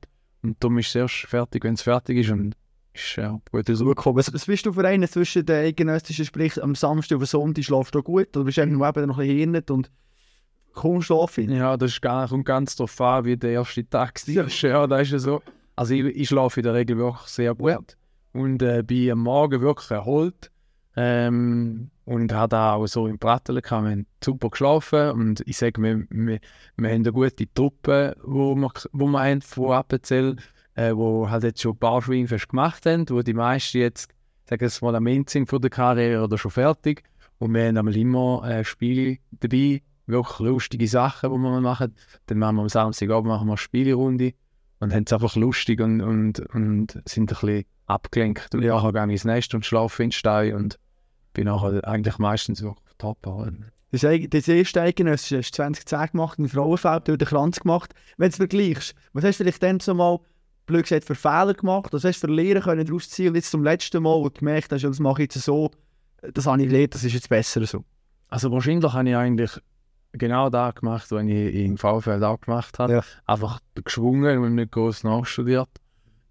Und darum ist es erst fertig, wenn es fertig ist. Und ist ja gut so.
Zurückkommen. Was, was bist du für einen zwischen den eidgenössischen, sprich am Samstag oder Sonntag schläfst du gut oder bist du eben noch ein bisschen hirnet und kaum schlafen?
Ja, das ist gar, kommt ganz darauf an, wie der erste Tag war. [laughs] Ja, das ist ja so. Also ich, ich schlafe in der Regel wirklich sehr gut und äh, bin am Morgen wirklich erholt. Ähm, und habe da auch so im Pratteln gehabt. Wir haben super geschlafen und ich sage, wir, wir, wir haben eine gute Truppe, wo wir, wo wir von Appenzell, äh, wo halt jetzt schon ein paar Schwingfest gemacht haben, wo die meisten jetzt, sagen wir mal, am Ende sind von der Karriere oder schon fertig. Und wir haben immer äh, Spiele dabei, wirklich lustige Sachen, die wir machen. Dann machen wir am Samstagabend machen wir eine Spielerunde und haben es einfach lustig und, und, und sind ein bisschen abgelenkt. Und gehe ich ins Nest und schlafe in den Stein und bin nachher eigentlich meistens wirklich top. halt.
Das, eig- das erste Eidgenössische hast du 2010 gemacht, im Frauenfeld, durch den Kranz gemacht. Wenn du es vergleichst, was hast du vielleicht dann so mal, blöd gesagt, für Fehler gemacht? Was hast du für Lehren können daraus ziehen? Und jetzt zum letzten Mal, du gemerkt hast, das mache ich jetzt so, das habe ich gelernt, das ist jetzt besser so.
Also wahrscheinlich habe ich eigentlich genau das gemacht, was ich in VfL auch gemacht habe.
Ja.
Einfach geschwungen und nicht groß nachstudiert.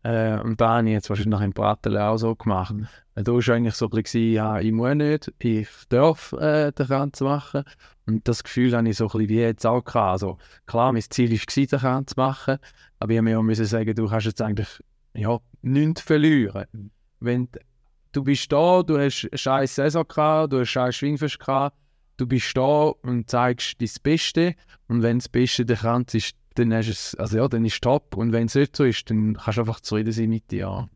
Äh, und da habe ich jetzt wahrscheinlich in Bratel auch so gemacht. Da war eigentlich so ein bisschen, ja, ich muss nicht, ich darf äh, den Kranz machen. Und das Gefühl habe ich so ein wie jetzt auch gehabt. Also klar, mein Ziel war, den Kranz zu machen, aber ich habe mir auch sagen, du kannst jetzt eigentlich ja, nichts verlieren. Wenn du bist da, du hast eine scheiß Saison gehabt, du hast scheiß Schwingfest gehabt, du bist da und zeigst dein Beste und wenn das Beste der Kranz ist, dann hast es, also ja, dann ist es top und wenn es nicht so ist, dann kannst du einfach zufrieden sein mit dir. Ja.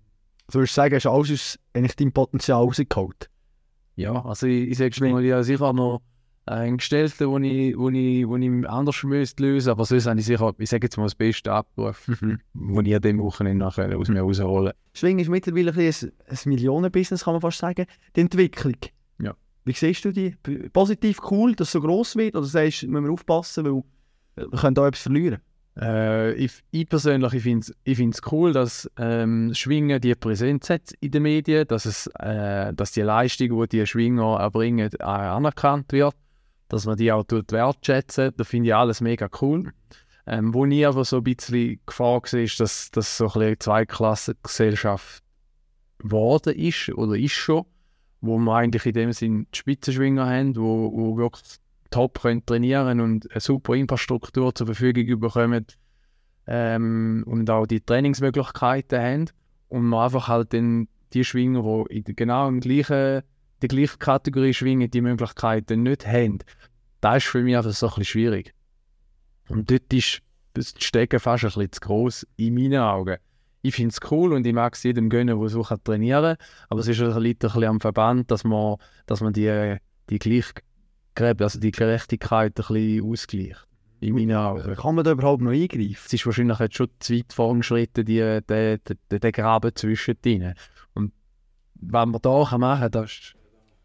Du würdest sagen, hast du alles aus eigentlich deinem Potenzial rausgeholt.
Ja, also ich, ich sage schon mal, ja, sicher noch einen Gestellten, wo ich, wo ich, wo ich anders müsste lösen, aber sonst habe ich sicher, ich sage jetzt mal das Beste abgerufen, wo ich an dem Wochenende nachher aus mir rausholen
Schwingen ist mittlerweile ein, ein, Millionenbusiness, kann man fast sagen. Die Entwicklung.
Ja.
Wie siehst du die? Positiv cool, dass es so gross wird? Oder sagst du, müssen wir aufpassen, weil wir können da etwas verlieren?
Äh, ich, ich persönlich ich finde es ich cool, dass ähm, Schwingen die Präsenz hat in den Medien, dass, es, äh, dass die Leistung, die die Schwinger erbringen, auch anerkannt wird, dass man die auch wertschätzen. Das finde ich alles mega cool. Ähm, wo ich aber so ein bisschen Gefahr sehe, ist, dass das so eine Zweiklassengesellschaft geworden ist oder ist schon, wo wir eigentlich in dem Sinn die Spitzenschwinger haben, wo, wo wirklich top können trainieren und eine super Infrastruktur zur Verfügung bekommen ähm, und auch die Trainingsmöglichkeiten haben und man einfach halt dann die Schwinger, die in genau der gleichen, der gleichen Kategorie schwingen, die Möglichkeiten nicht haben. Das ist für mich einfach so ein bisschen schwierig. Und dort ist das Stecken fast ein bisschen zu gross in meinen Augen. Ich finde es cool und ich mag es jedem gönnen, der so trainieren kann, aber es ist ein bisschen am Verband, dass man, dass man die, die Gleichgräbe, also die Gerechtigkeit ein bisschen ausgleicht. In meinen Augen.
Kann man da überhaupt noch eingreifen?
Es ist wahrscheinlich jetzt schon zu weit vorangeschritten, die, der, der, der Graben zwischen denen. Und was man da machen kann, das ist,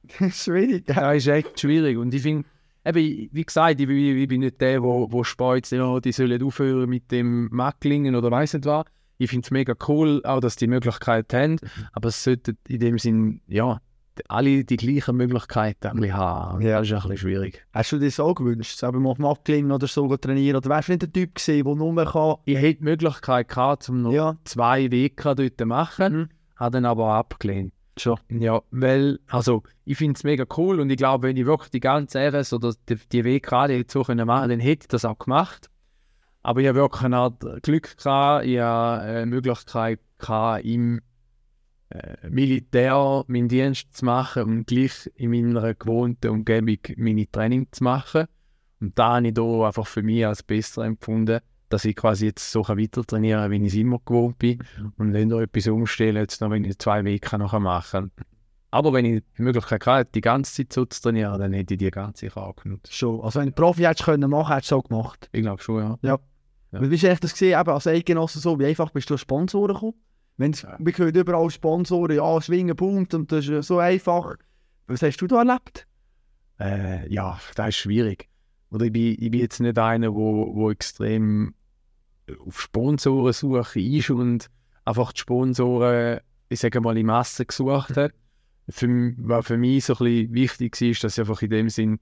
[laughs]
Das ist schwierig. Ja.
das ist echt schwierig. Und ich finde, eben, wie gesagt, ich, bin- ich bin nicht der, wo, wo spart, ja, die sollen aufhören mit dem Macklingen oder weiss nicht was. Ich finde es mega cool, auch dass die Möglichkeit haben, aber es sollten in dem Sinn, ja, alle die gleichen Möglichkeiten haben.
Ja.
Das ist ein bisschen schwierig.
Hast du dir das auch gewünscht, selber mal auf Macklin oder so trainieren? Oder wärst du nicht der Typ gewesen, der nur kann...
Ich hätte die Möglichkeit gehabt, um noch
Ja.
zwei Wege dort zu machen,
Mhm.
habe dann aber abgelehnt.
Schon.
Ja, weil, also, ich finde es mega cool und ich glaube, wenn ich wirklich die ganze RS oder die, die gerade hätte so können machen dann hätte ich das auch gemacht. Aber ich habe wirklich eine Art Glück gehabt, ich habe eine Möglichkeit gehabt, im äh, Militär meinen Dienst zu machen und gleich in meiner gewohnten Umgebung meine Training zu machen. Und da habe ich da einfach für mich als besser empfunden, dass ich quasi jetzt so weiter trainieren kann, wie ich es immer gewohnt bin. Und nicht noch etwas umstellen, jetzt noch, wenn ich zwei Wege nachher machen kann. Aber wenn ich die Möglichkeit hatte, die ganze Zeit so zu trainieren, dann hätte ich die ganz sicher auch genutzt.
Schon. Also wenn du Profi hättest können machen, hättest du es auch gemacht.
Ich glaube schon, ja. Ja.
Wie bist du das gesehen, eben als Eidgenosse so, wie einfach bist du an Sponsoren gekommen? Wenn's,
Ja.
Wir hören überall Sponsoren, ja, Schwingen boomt und das ist äh, so einfach. Was hast du da erlebt?
Äh, ja, das ist schwierig. Oder ich bin, ich bin jetzt nicht einer, wo, wo extrem auf Sponsorensuche ist und einfach die Sponsoren, ich sage mal, in Masse gesucht hat. Für, was für mich so ein bisschen wichtig war, ist, dass ich einfach in dem Sinn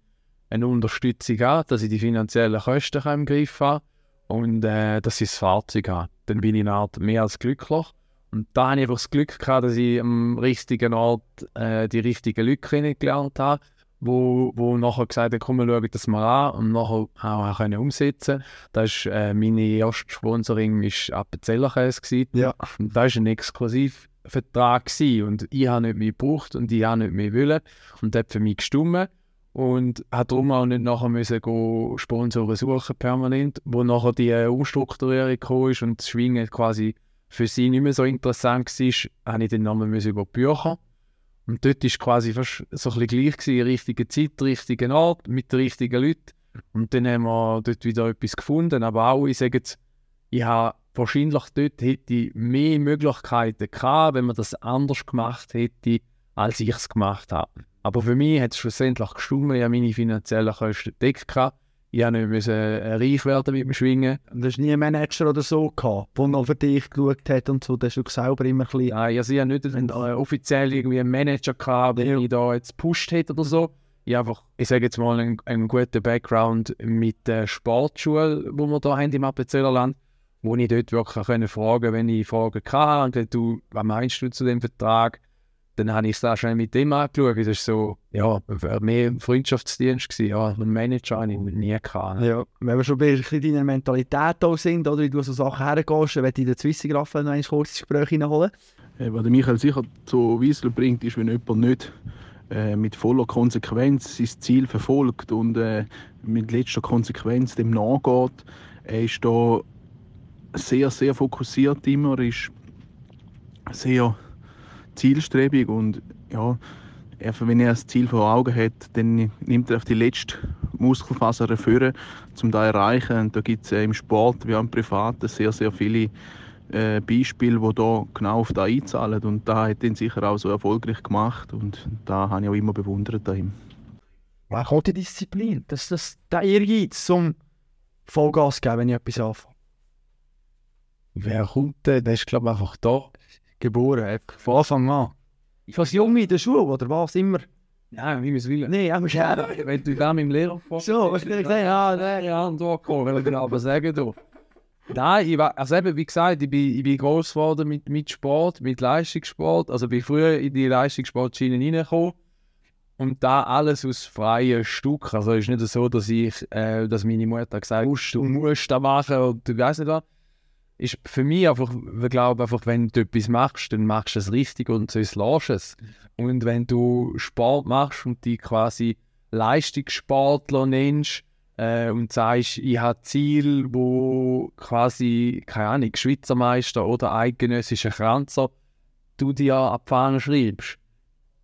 eine Unterstützung habe, dass ich die finanziellen Kosten im Griff habe und äh, dass ich das Fahrzeug habe. Dann bin ich eine Art mehr als glücklich. Und da habe ich einfach das Glück gehabt, dass ich am richtigen Ort äh, die richtigen Leute kennengelernt habe, wo, wo nachher gesagt haben, komm, wir schauen das mal an und nachher auch können umsetzen Das ist, äh, meine erste Sponsoring war Appenzellerkäse.
Ja.
Und das war ein Exklusivvertrag gewesen. und ich habe nicht mehr gebraucht und ich habe nicht mehr wollen und das hat für mich gestimmt und hat darum auch nicht nachher müssen go Sponsoren suchen permanent, wo nachher die äh, Umstrukturierung gekommen ist und das Schwingen quasi für sie nicht mehr so interessant war, habe ich dann nochmal müssen über Bücher und dort war quasi fast so ein bisschen gleich gewesen, richtige Zeit, richtigen Ort, mit den richtigen Leuten und dann haben wir dort wieder etwas gefunden, aber auch, ich sage jetzt, ich habe wahrscheinlich dort hätte ich mehr Möglichkeiten gehabt, wenn man das anders gemacht hätte, als ich es gemacht habe. Aber für mich hat es schlussendlich gestimmt, ich habe meine finanziellen Kosten gedeckt. gehabt. Ich habe nicht müssen, äh, reich werden mit dem Schwingen.
Und hast nie einen Manager oder so gehabt, der noch für dich geschaut hat und so, das hast du selber immer ein bisschen...
Nein, also ich habe nicht einen, äh, offiziell irgendwie einen Manager gehabt, der mich da jetzt gepusht hat oder so. Ich habe einfach, ich sage jetzt mal, einen, einen guten Background mit der Sportschule, wo wir da haben im Appenzellerland, wo ich dort wirklich können fragen wenn ich Fragen hatte und gesagt, du, was meinst du zu dem Vertrag? Dann habe ich es da schnell mit dem angeschaut. Es ist so, ja, mehr ein Freundschaftsdienst gewesen. Ja, einen Manager habe ich nie gehabt.
Ja, wenn wir schon bei ein bisschen deiner Mentalität auch sind, oder wie du so Sachen hergehst, dann möchte ich den Zwissengraff noch ein kurzes Gespräch reinholen.
Äh, Was Michael sicher zu Wiesler bringt, ist, wenn jemand nicht äh, mit voller Konsequenz sein Ziel verfolgt und äh, mit letzter Konsequenz dem nachgeht. Er ist da sehr, sehr fokussiert immer, er ist sehr zielstrebig und ja, einfach wenn er das Ziel vor Augen hat, dann nimmt er auf die letzte Muskelfaser erfüllen, um das zu erreichen. Und da gibt es im Sport wie auch im Privaten sehr, sehr viele äh, Beispiele, die da genau auf das einzahlen. Und da hat ihn sicher auch so erfolgreich gemacht. Und da habe ich auch immer bewundert an ihm.
Woher kommt die Disziplin? Das, das, der Ehrgeiz, zum Vollgas geben, wenn ich etwas anfange.
Wer kommt denn? Der ist, glaube ich, einfach da.
Geboren, einfach von Anfang an. Als Junge in der Schule, oder was? Immer?
Ja, wie man es will.
Nein, auch ja.
Wenn du da mit dem Lehrer fragst,
So, was will ich sagen? Ja, nein.
ja, und da kommen, will ich genau aber sagen, du. Nein, ich war, also eben, wie gesagt, ich bin, ich bin groß geworden mit, mit Sport, mit Leistungssport. Also bin früher in die Leistungssportschiene reingekommen. Und da alles aus freien Stück. Also es ist nicht so, dass ich, äh, dass meine Mutter gesagt hat, du musst das machen und du weißt nicht was. Ist für mich einfach, ich glaube einfach, wenn du etwas machst, dann machst du es richtig und sonst lässt es. Und wenn du Sport machst und dich quasi Leistungssportler nennst äh, und sagst, ich habe Ziel, wo quasi, keine Ahnung, Schweizer Meister oder eidgenössischer Kranzer, du dir ab die Fahne schreibst,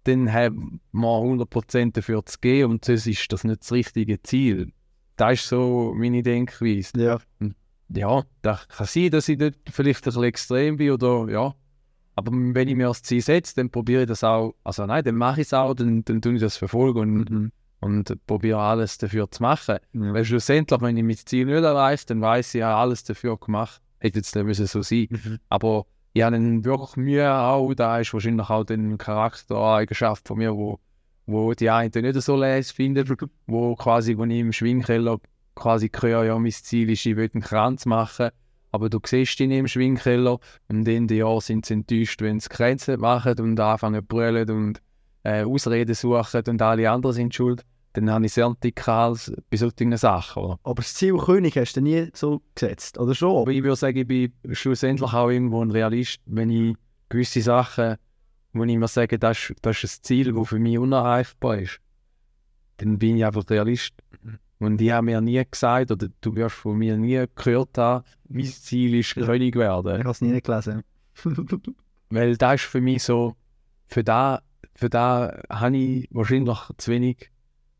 dann haben wir 100% dafür zu gehen und sonst ist das nicht das richtige Ziel. das ist so meine Denkweise.
Ja.
Ja, das kann sein, dass ich dort vielleicht ein bisschen extrem bin oder ja. Aber wenn ich mir das Ziel setze, dann probiere ich das auch, also nein, dann mache ich es auch, dann, dann tue ich das verfolgen und,
Mhm.
und probiere alles dafür zu machen.
Ja.
Weil schlussendlich, wenn ich mein Ziel nicht erreiche, dann weiß ich, ich habe alles dafür gemacht. Hätte jetzt nicht müssen so sein
Mhm.
Aber ich habe dann wirklich Mühe auch, da ist wahrscheinlich auch eine Charaktereigenschaft von mir, wo, wo die einen nicht so leise finden, [laughs] wo quasi, wo ich im Schwingkeller quasi höre, ja, mein Ziel ist, ich will einen Kranz machen, aber du siehst ihn im Schwingkeller und in den Jahren sind sie enttäuscht, wenn sie nicht machen und anfangen zu brüllen und äh, Ausreden suchen und alle anderen sind schuld, dann habe ich sehr dicken Hals bei solchen Sachen. Oder?
Aber das Ziel König hast du nie so gesetzt, oder schon?
Aber ich würde sagen, ich bin schlussendlich auch irgendwo ein Realist, wenn ich gewisse Sachen, wo ich mir sage, das, ist- das ist ein Ziel, das für mich unerreichbar ist, dann bin ich einfach Realist. Und ich habe mir nie gesagt, oder du wirst von mir nie gehört haben, mein Ziel ist König
Ich
werden.
habe es nie gelesen. [laughs]
Weil das ist für mich so, für da, für da habe ich wahrscheinlich zu wenig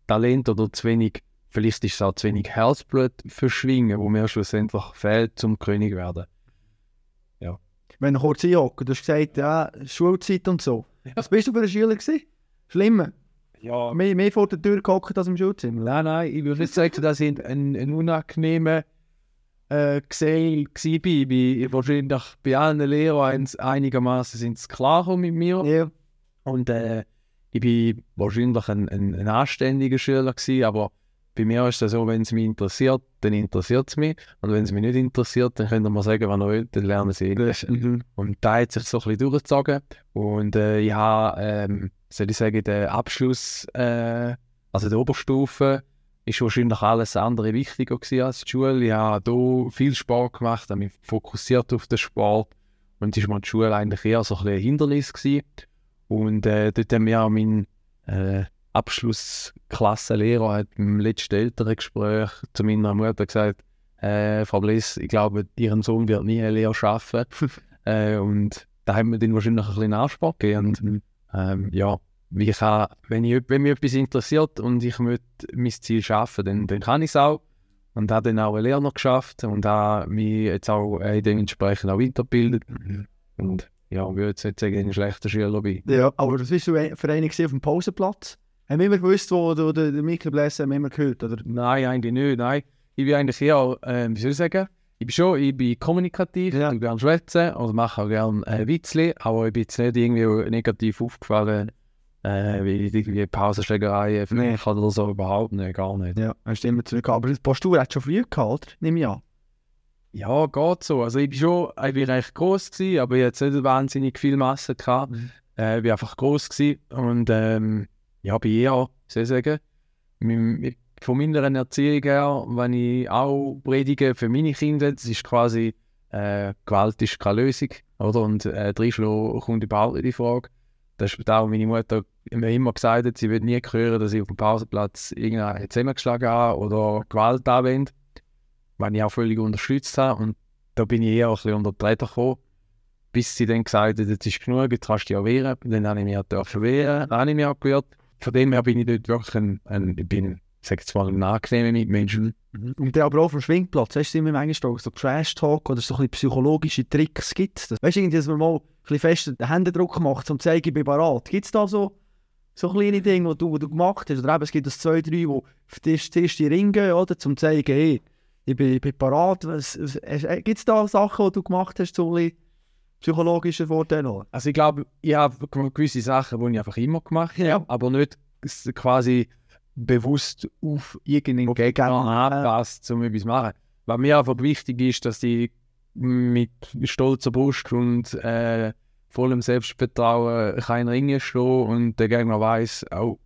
Talent oder zu wenig, vielleicht ist es auch zu wenig Herzblut für Schwingen, wo mir schlussendlich fehlt, zum König werden.
Wenn du kurz einhocken, du hast gesagt, ja, Schulzeit und so. Was bist du für ein Schüler gewesen? Schlimmer.
Ja,
Mehr, mehr vor der Tür gehockt als im Schulzimmer.
Nein, nein, ich würde nicht sagen, dass ich ein, ein unangenehmer äh, gesehen war. Wahrscheinlich bei allen Lehrern einigermaßen sind sie klar mit mir.
Ja.
Und äh, ich bin wahrscheinlich ein, ein, ein anständiger Schüler gewesen, aber bei mir ist es so, wenn es mich interessiert, dann interessiert es mich. Und wenn es mich nicht interessiert, dann können wir sagen, was ihr wollt, dann lernen sie Englisch. Und da hat sich so ein bisschen durchgezogen. Und äh, ich habe, ähm, soll ich sagen, den Abschluss, äh, also der Oberstufe, ist wahrscheinlich alles andere wichtiger gewesen als die Schule. Ich habe hier viel Sport gemacht, habe mich fokussiert auf den Sport. Und es war mir die Schule eigentlich eher so ein, ein Hindernis gewesen. Und äh, dort haben wir auch mein äh, Abschlussklassenlehrer hat im letzten Elterngespräch zu meiner Mutter gesagt, äh, Frau Bliss, ich glaube, Ihren Sohn wird nie eine Lehre schaffen. [laughs] äh, und da haben wir dann wahrscheinlich ein bisschen Anspruch gegeben. Und, ähm, ja, ich kann, wenn, ich, wenn mich etwas interessiert und ich möchte mein Ziel schaffen, dann, dann kann ich es auch. Und habe dann auch eine Lehre noch geschafft und habe mich jetzt auch äh, dementsprechend auch weitergebildet. Und ja, ich würde jetzt nicht sagen, ein schlechter Schüler bin.
ja. Aber das bist du für einen auf dem Pausenplatz? Haben wir immer gewusst, wo du den wir immer gehört, oder?
Nein, eigentlich nicht. Nein. Ich bin eigentlich eher, äh, wie soll ich sagen, ich bin schon, ich bin kommunikativ,
Ja.
ich gerne schwätzen oder mache auch gerne äh, Witzli, aber ich bin jetzt nicht irgendwie negativ aufgefallen, äh, wie irgendwie Pausenschlägerei
Nee.
oder so, überhaupt nicht, gar nicht.
Ja, hast du immer zurück. Aber die Postur hat schon früh gehabt, oder? Nehme ich an.
Ja, geht so. Also ich bin schon, ich bin recht groß gewesen, aber ich hatte jetzt nicht wahnsinnig viel Masse gehabt. Äh, ich bin einfach groß gewesen und ähm, ja, bin eher, soll ich sagen, mit, mit, von meiner Erziehung her, wenn ich auch predige für meine Kinder, das ist quasi, äh, Gewalt ist keine Lösung, oder? Und äh, Dreischlagen kommt überhaupt nicht in Frage. Das ist auch meine Mutter mir immer gesagt hat, sie wird nie hören, dass ich auf dem Pausenplatz irgendeinen zusammengeschlagen habe oder Gewalt anwende, was ich auch völlig unterstützt habe. Und da bin ich eher ein bisschen unter die Räder gekommen, bis sie dann gesagt hat, jetzt ist genug, jetzt kannst du dich ja wehren. Dann habe ich mich auch wehren, dann habe ich mich auch gewehrt. Von dem her bin ich dort wirklich ein, ein ich bin, ich sage jetzt mal, ein angenehmer Mitmensch.
Und dann aber auch auf dem Schwingplatz, hast du immer manchmal so Trash-Talk oder so ein bisschen psychologische Tricks gibt? Weißt du, irgendwie, dass man mal ein bisschen fest den Händedruck macht, um zu zeigen, ich bin bereit. Gibt es da so, so kleine Dinge, die du, die du gemacht hast? Oder eben, es gibt das zwei, drei, die auf die zuerst die Ringe, oder, zum zu zeigen, hey, ich bin, ich bin bereit. Gibt es da Sachen, die du gemacht hast, so ein psychologische Vorteile?
Also ich glaube, ich habe gewisse Sachen, die ich einfach immer gemacht habe,
Ja.
aber nicht quasi bewusst auf irgendeinen Gegner anpasst, um etwas zu machen. Was mir einfach wichtig ist, dass ich mit stolzer Brust und äh, vollem Selbstvertrauen kann in den Ring stehe und der Gegner weiß, oh,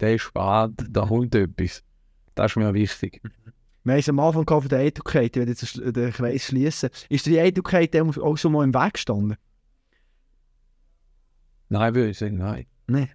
der ist bereit, da kommt etwas. Das ist mir wichtig.
Wir haben es am Anfang von der Educate, ich werde jetzt den Kreis schließen. Ist dir die Educate auch auch schon mal im Weg gestanden?
Nein, würde ich sagen, nein.
Nein.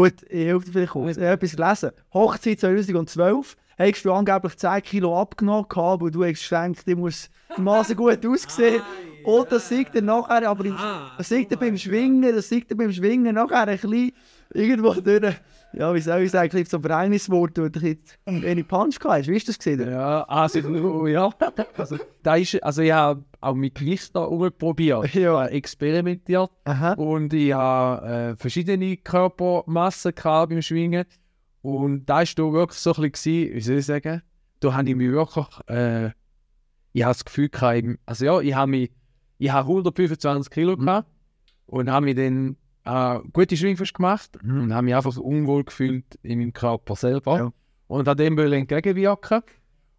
Gut, ich helfe dir vielleicht kurz. Ich habe etwas gelesen. Hochzeit 2012 hast du angeblich 10 Kilo abgenommen, gehabt, weil du hast gedacht, ich muss Maße gut [laughs] aussehen. Und das sieht dann nachher, aber im, das sieht dann beim Schwingen, das sieht dann beim Schwingen nachher ein bisschen irgendwo durch, ja, wie soll ich sagen, ein bisschen zum Verhängniswort, wo du ein wenig Punch hast. Wie du das gesehen?
Ja, also, ja. Also, da ist, also ich habe auch mit Gewicht da probiert, [laughs]
Ja.
experimentiert
Aha.
und ich habe äh, verschiedene Körpermassen gehabt beim Schwingen und da war da wirklich so ein bisschen, wie soll ich sagen, da habe ich mich wirklich, äh, ich habe das Gefühl gehabt, also ja, ich habe mich, ich habe 125 Kilo gehabt und habe mich dann äh, gute Schwingfest gemacht
Mhm.
und habe mich einfach so unwohl gefühlt in meinem Körper selber
Ja.
und an dem entgegenwirken.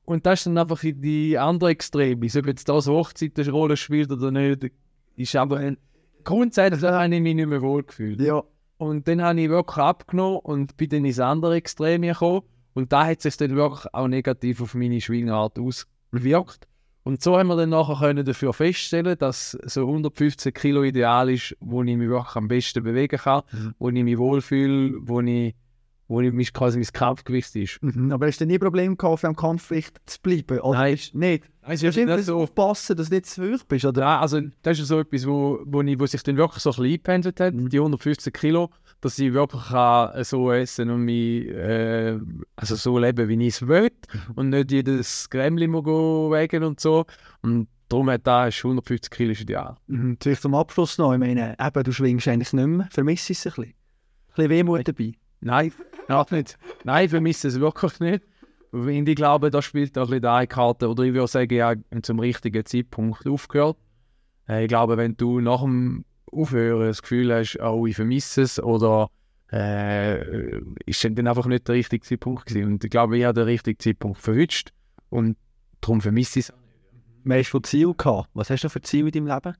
Und das ist dann einfach in die andere Extreme. Ob jetzt das Hochzeit eine Rolle spielt oder nicht, ist aber ein, grundsätzlich habe ich mich nicht mehr wohl gefühlt.
Ja.
Und dann habe ich wirklich abgenommen und bin dann ins andere Extrem gekommen. Und da hat sich dann wirklich auch negativ auf meine Schwingart ausgewirkt. Und so haben wir dann nachher können dafür feststellen, dass so 115 Kilo ideal ist, wo ich mich wirklich am besten bewegen kann,
Mhm.
wo ich mich wohlfühle, wo ich, wo ich mich quasi mein Kampfgewicht ist.
Mhm. Aber hast du nie Probleme gehabt, auf dem Kampfgewicht zu bleiben? Oder
Nein.
ist nicht?
Also,
Du musst
so
aufpassen, dass du nicht zu hoch bist, oder?
Ja, also das ist so etwas, wo, wo, ich, wo sich dann wirklich so ein bisschen eingependelt hat, die 115 Kilo, dass ich wirklich kann so essen und mich äh, also so leben, wie ich es will und nicht jedes go wägen und so. Und darum hat da ist 150 Kilo ideal.
Mhm. Vielleicht zum Abschluss noch, ich meine, eben, du schwingst eigentlich nicht mehr, vermisst es ein bisschen? Ein bisschen Wehmut dabei?
Nein, auch nicht. Nein, ist es wirklich nicht. Und ich glaube, da spielt auch ein bisschen die Karte, oder ich würde sagen, ja, zum richtigen Zeitpunkt aufgehört. Äh, ich glaube, wenn du nach dem Aufhören das Gefühl hast, oh, ich vermisse es, oder äh, ist dann einfach nicht der richtige Zeitpunkt gewesen. Und ich glaube, ich habe den richtigen Zeitpunkt verwünscht und darum vermisse ich es.
Was hast du für Ziel gehabt? Was hast du für Ziel in deinem Leben?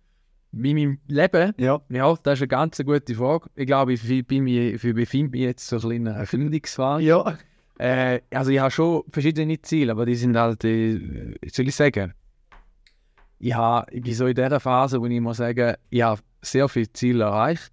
Bei meinem Leben,
Ja.
ja, das ist eine ganz gute Frage. Ich glaube, ich, bin mich, ich befinde mich jetzt so ein bisschen in einer Erfindungsphase.
Ja.
Äh, also ich habe schon verschiedene Ziele, aber die sind halt, äh, soll ich sagen, ich, habe, ich bin so in dieser Phase, wo ich muss sagen, ich habe sehr viele Ziele erreicht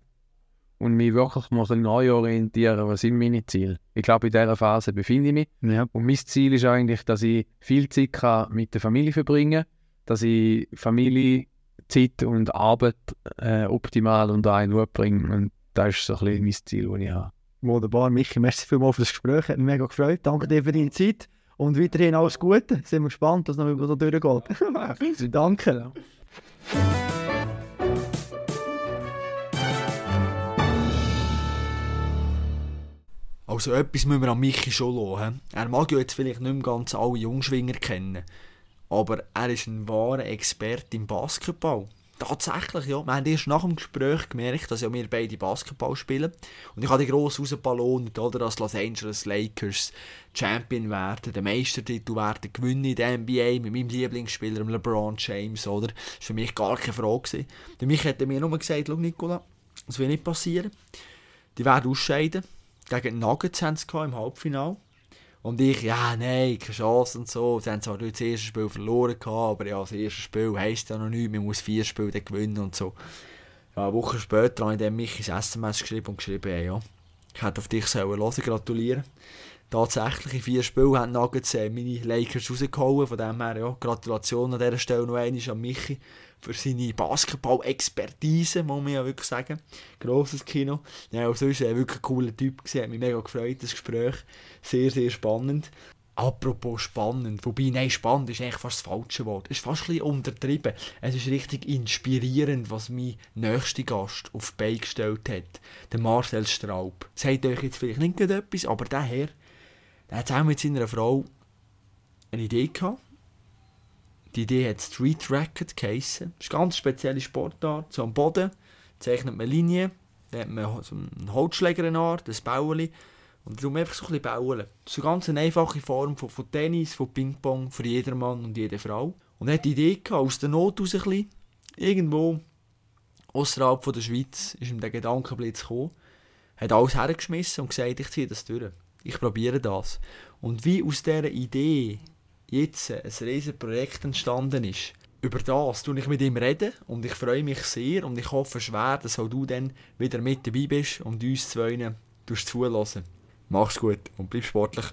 und mich wirklich muss neu orientieren, was sind meine Ziele. Ich glaube, in dieser Phase befinde ich mich
Ja.
und mein Ziel ist eigentlich, dass ich viel Zeit kann mit der Familie verbringen dass ich Familie, Zeit und Arbeit äh, optimal unter einen Hut bringe und das ist so ein bisschen mein Ziel, das ich habe.
Wunderbar, Michi, merci vielmals für das Gespräch, hat mich mega gefreut. Danke dir für deine Zeit und weiterhin alles Gute. Sind wir gespannt, was noch noch durchgeht. [laughs] Danke.
Also etwas müssen wir an Michi schon lassen. Er mag ja jetzt vielleicht nicht mehr ganz alle Jungschwinger kennen, aber er ist ein wahrer Experte im Basketball. Tatsächlich, ja. Wir haben erst nach dem Gespräch gemerkt, dass ja wir beide Basketball spielen. Und ich habe die gross rausballoniert, oder, dass Los Angeles Lakers Champion werden, den Meistertitel werden, gewinnen in der NBA mit meinem Lieblingsspieler, LeBron James, oder? Das war für mich gar keine Frage. gewesen. Michi hat mir nur gesagt, schau Nicola, das wird nicht passieren. Die werden ausscheiden. Gegen Nuggets haben sie im Halbfinale. Und ich, ja, nein, keine Chance und so. Sie haben zwar das erste Spiel verloren aber ja, das erste Spiel heisst ja noch nichts. Man muss vier Spiele gewinnen und so. Ja, eine Woche später habe ich dann mich ins SMS geschrieben und geschrieben, ja, ich hätte auf dich sollen hören, gratulieren. Tatsächlich, in vier Spielen haben Nuggets äh, meine Lakers rausgehauen. Von dem her, ja, Gratulation an dieser Stelle noch einmal an Michi für seine Basketball-Expertise, muss man ja wirklich sagen. Grosses Kino. Ja, also ist er wirklich ein cooler Typ gewesen, hat mich mega gefreut, das Gespräch. Sehr, sehr spannend. Apropos spannend, wobei, nein, spannend ist eigentlich fast das falsche Wort. Es ist fast ein bisschen untertrieben. Es ist richtig inspirierend, was mein nächster Gast auf die Beine gestellt hat. Der Marcel Straub. Sagt euch jetzt vielleicht nicht etwas, aber der Herr, der hat zusammen mit seiner Frau eine Idee gehabt. Die Idee hat Street Racket geheissen. Das ist eine ganz spezielle Sportart. So am Boden zeichnet man Linien, dann hat man so einen Holzschläger ein Bäuerli. Und darum einfach so ein bisschen bauen. Das ist eine ganz einfache Form von, von Tennis, von Ping-Pong für jedermann und jede Frau. Und er hat die Idee gehabt, aus der Not raus ein bisschen, irgendwo außerhalb der Schweiz ist ihm der Gedankenblitz gekommen, hat alles hergeschmissen und gesagt, ich ziehe das durch. Ich probiere das. Und wie aus dieser Idee jetzt ein riesiges Projekt entstanden ist, über das tue ich mit ihm reden und ich freue mich sehr und ich hoffe schwer, dass auch du dann wieder mit dabei bist und uns zwei zulassen. Mach's gut und bleib sportlich.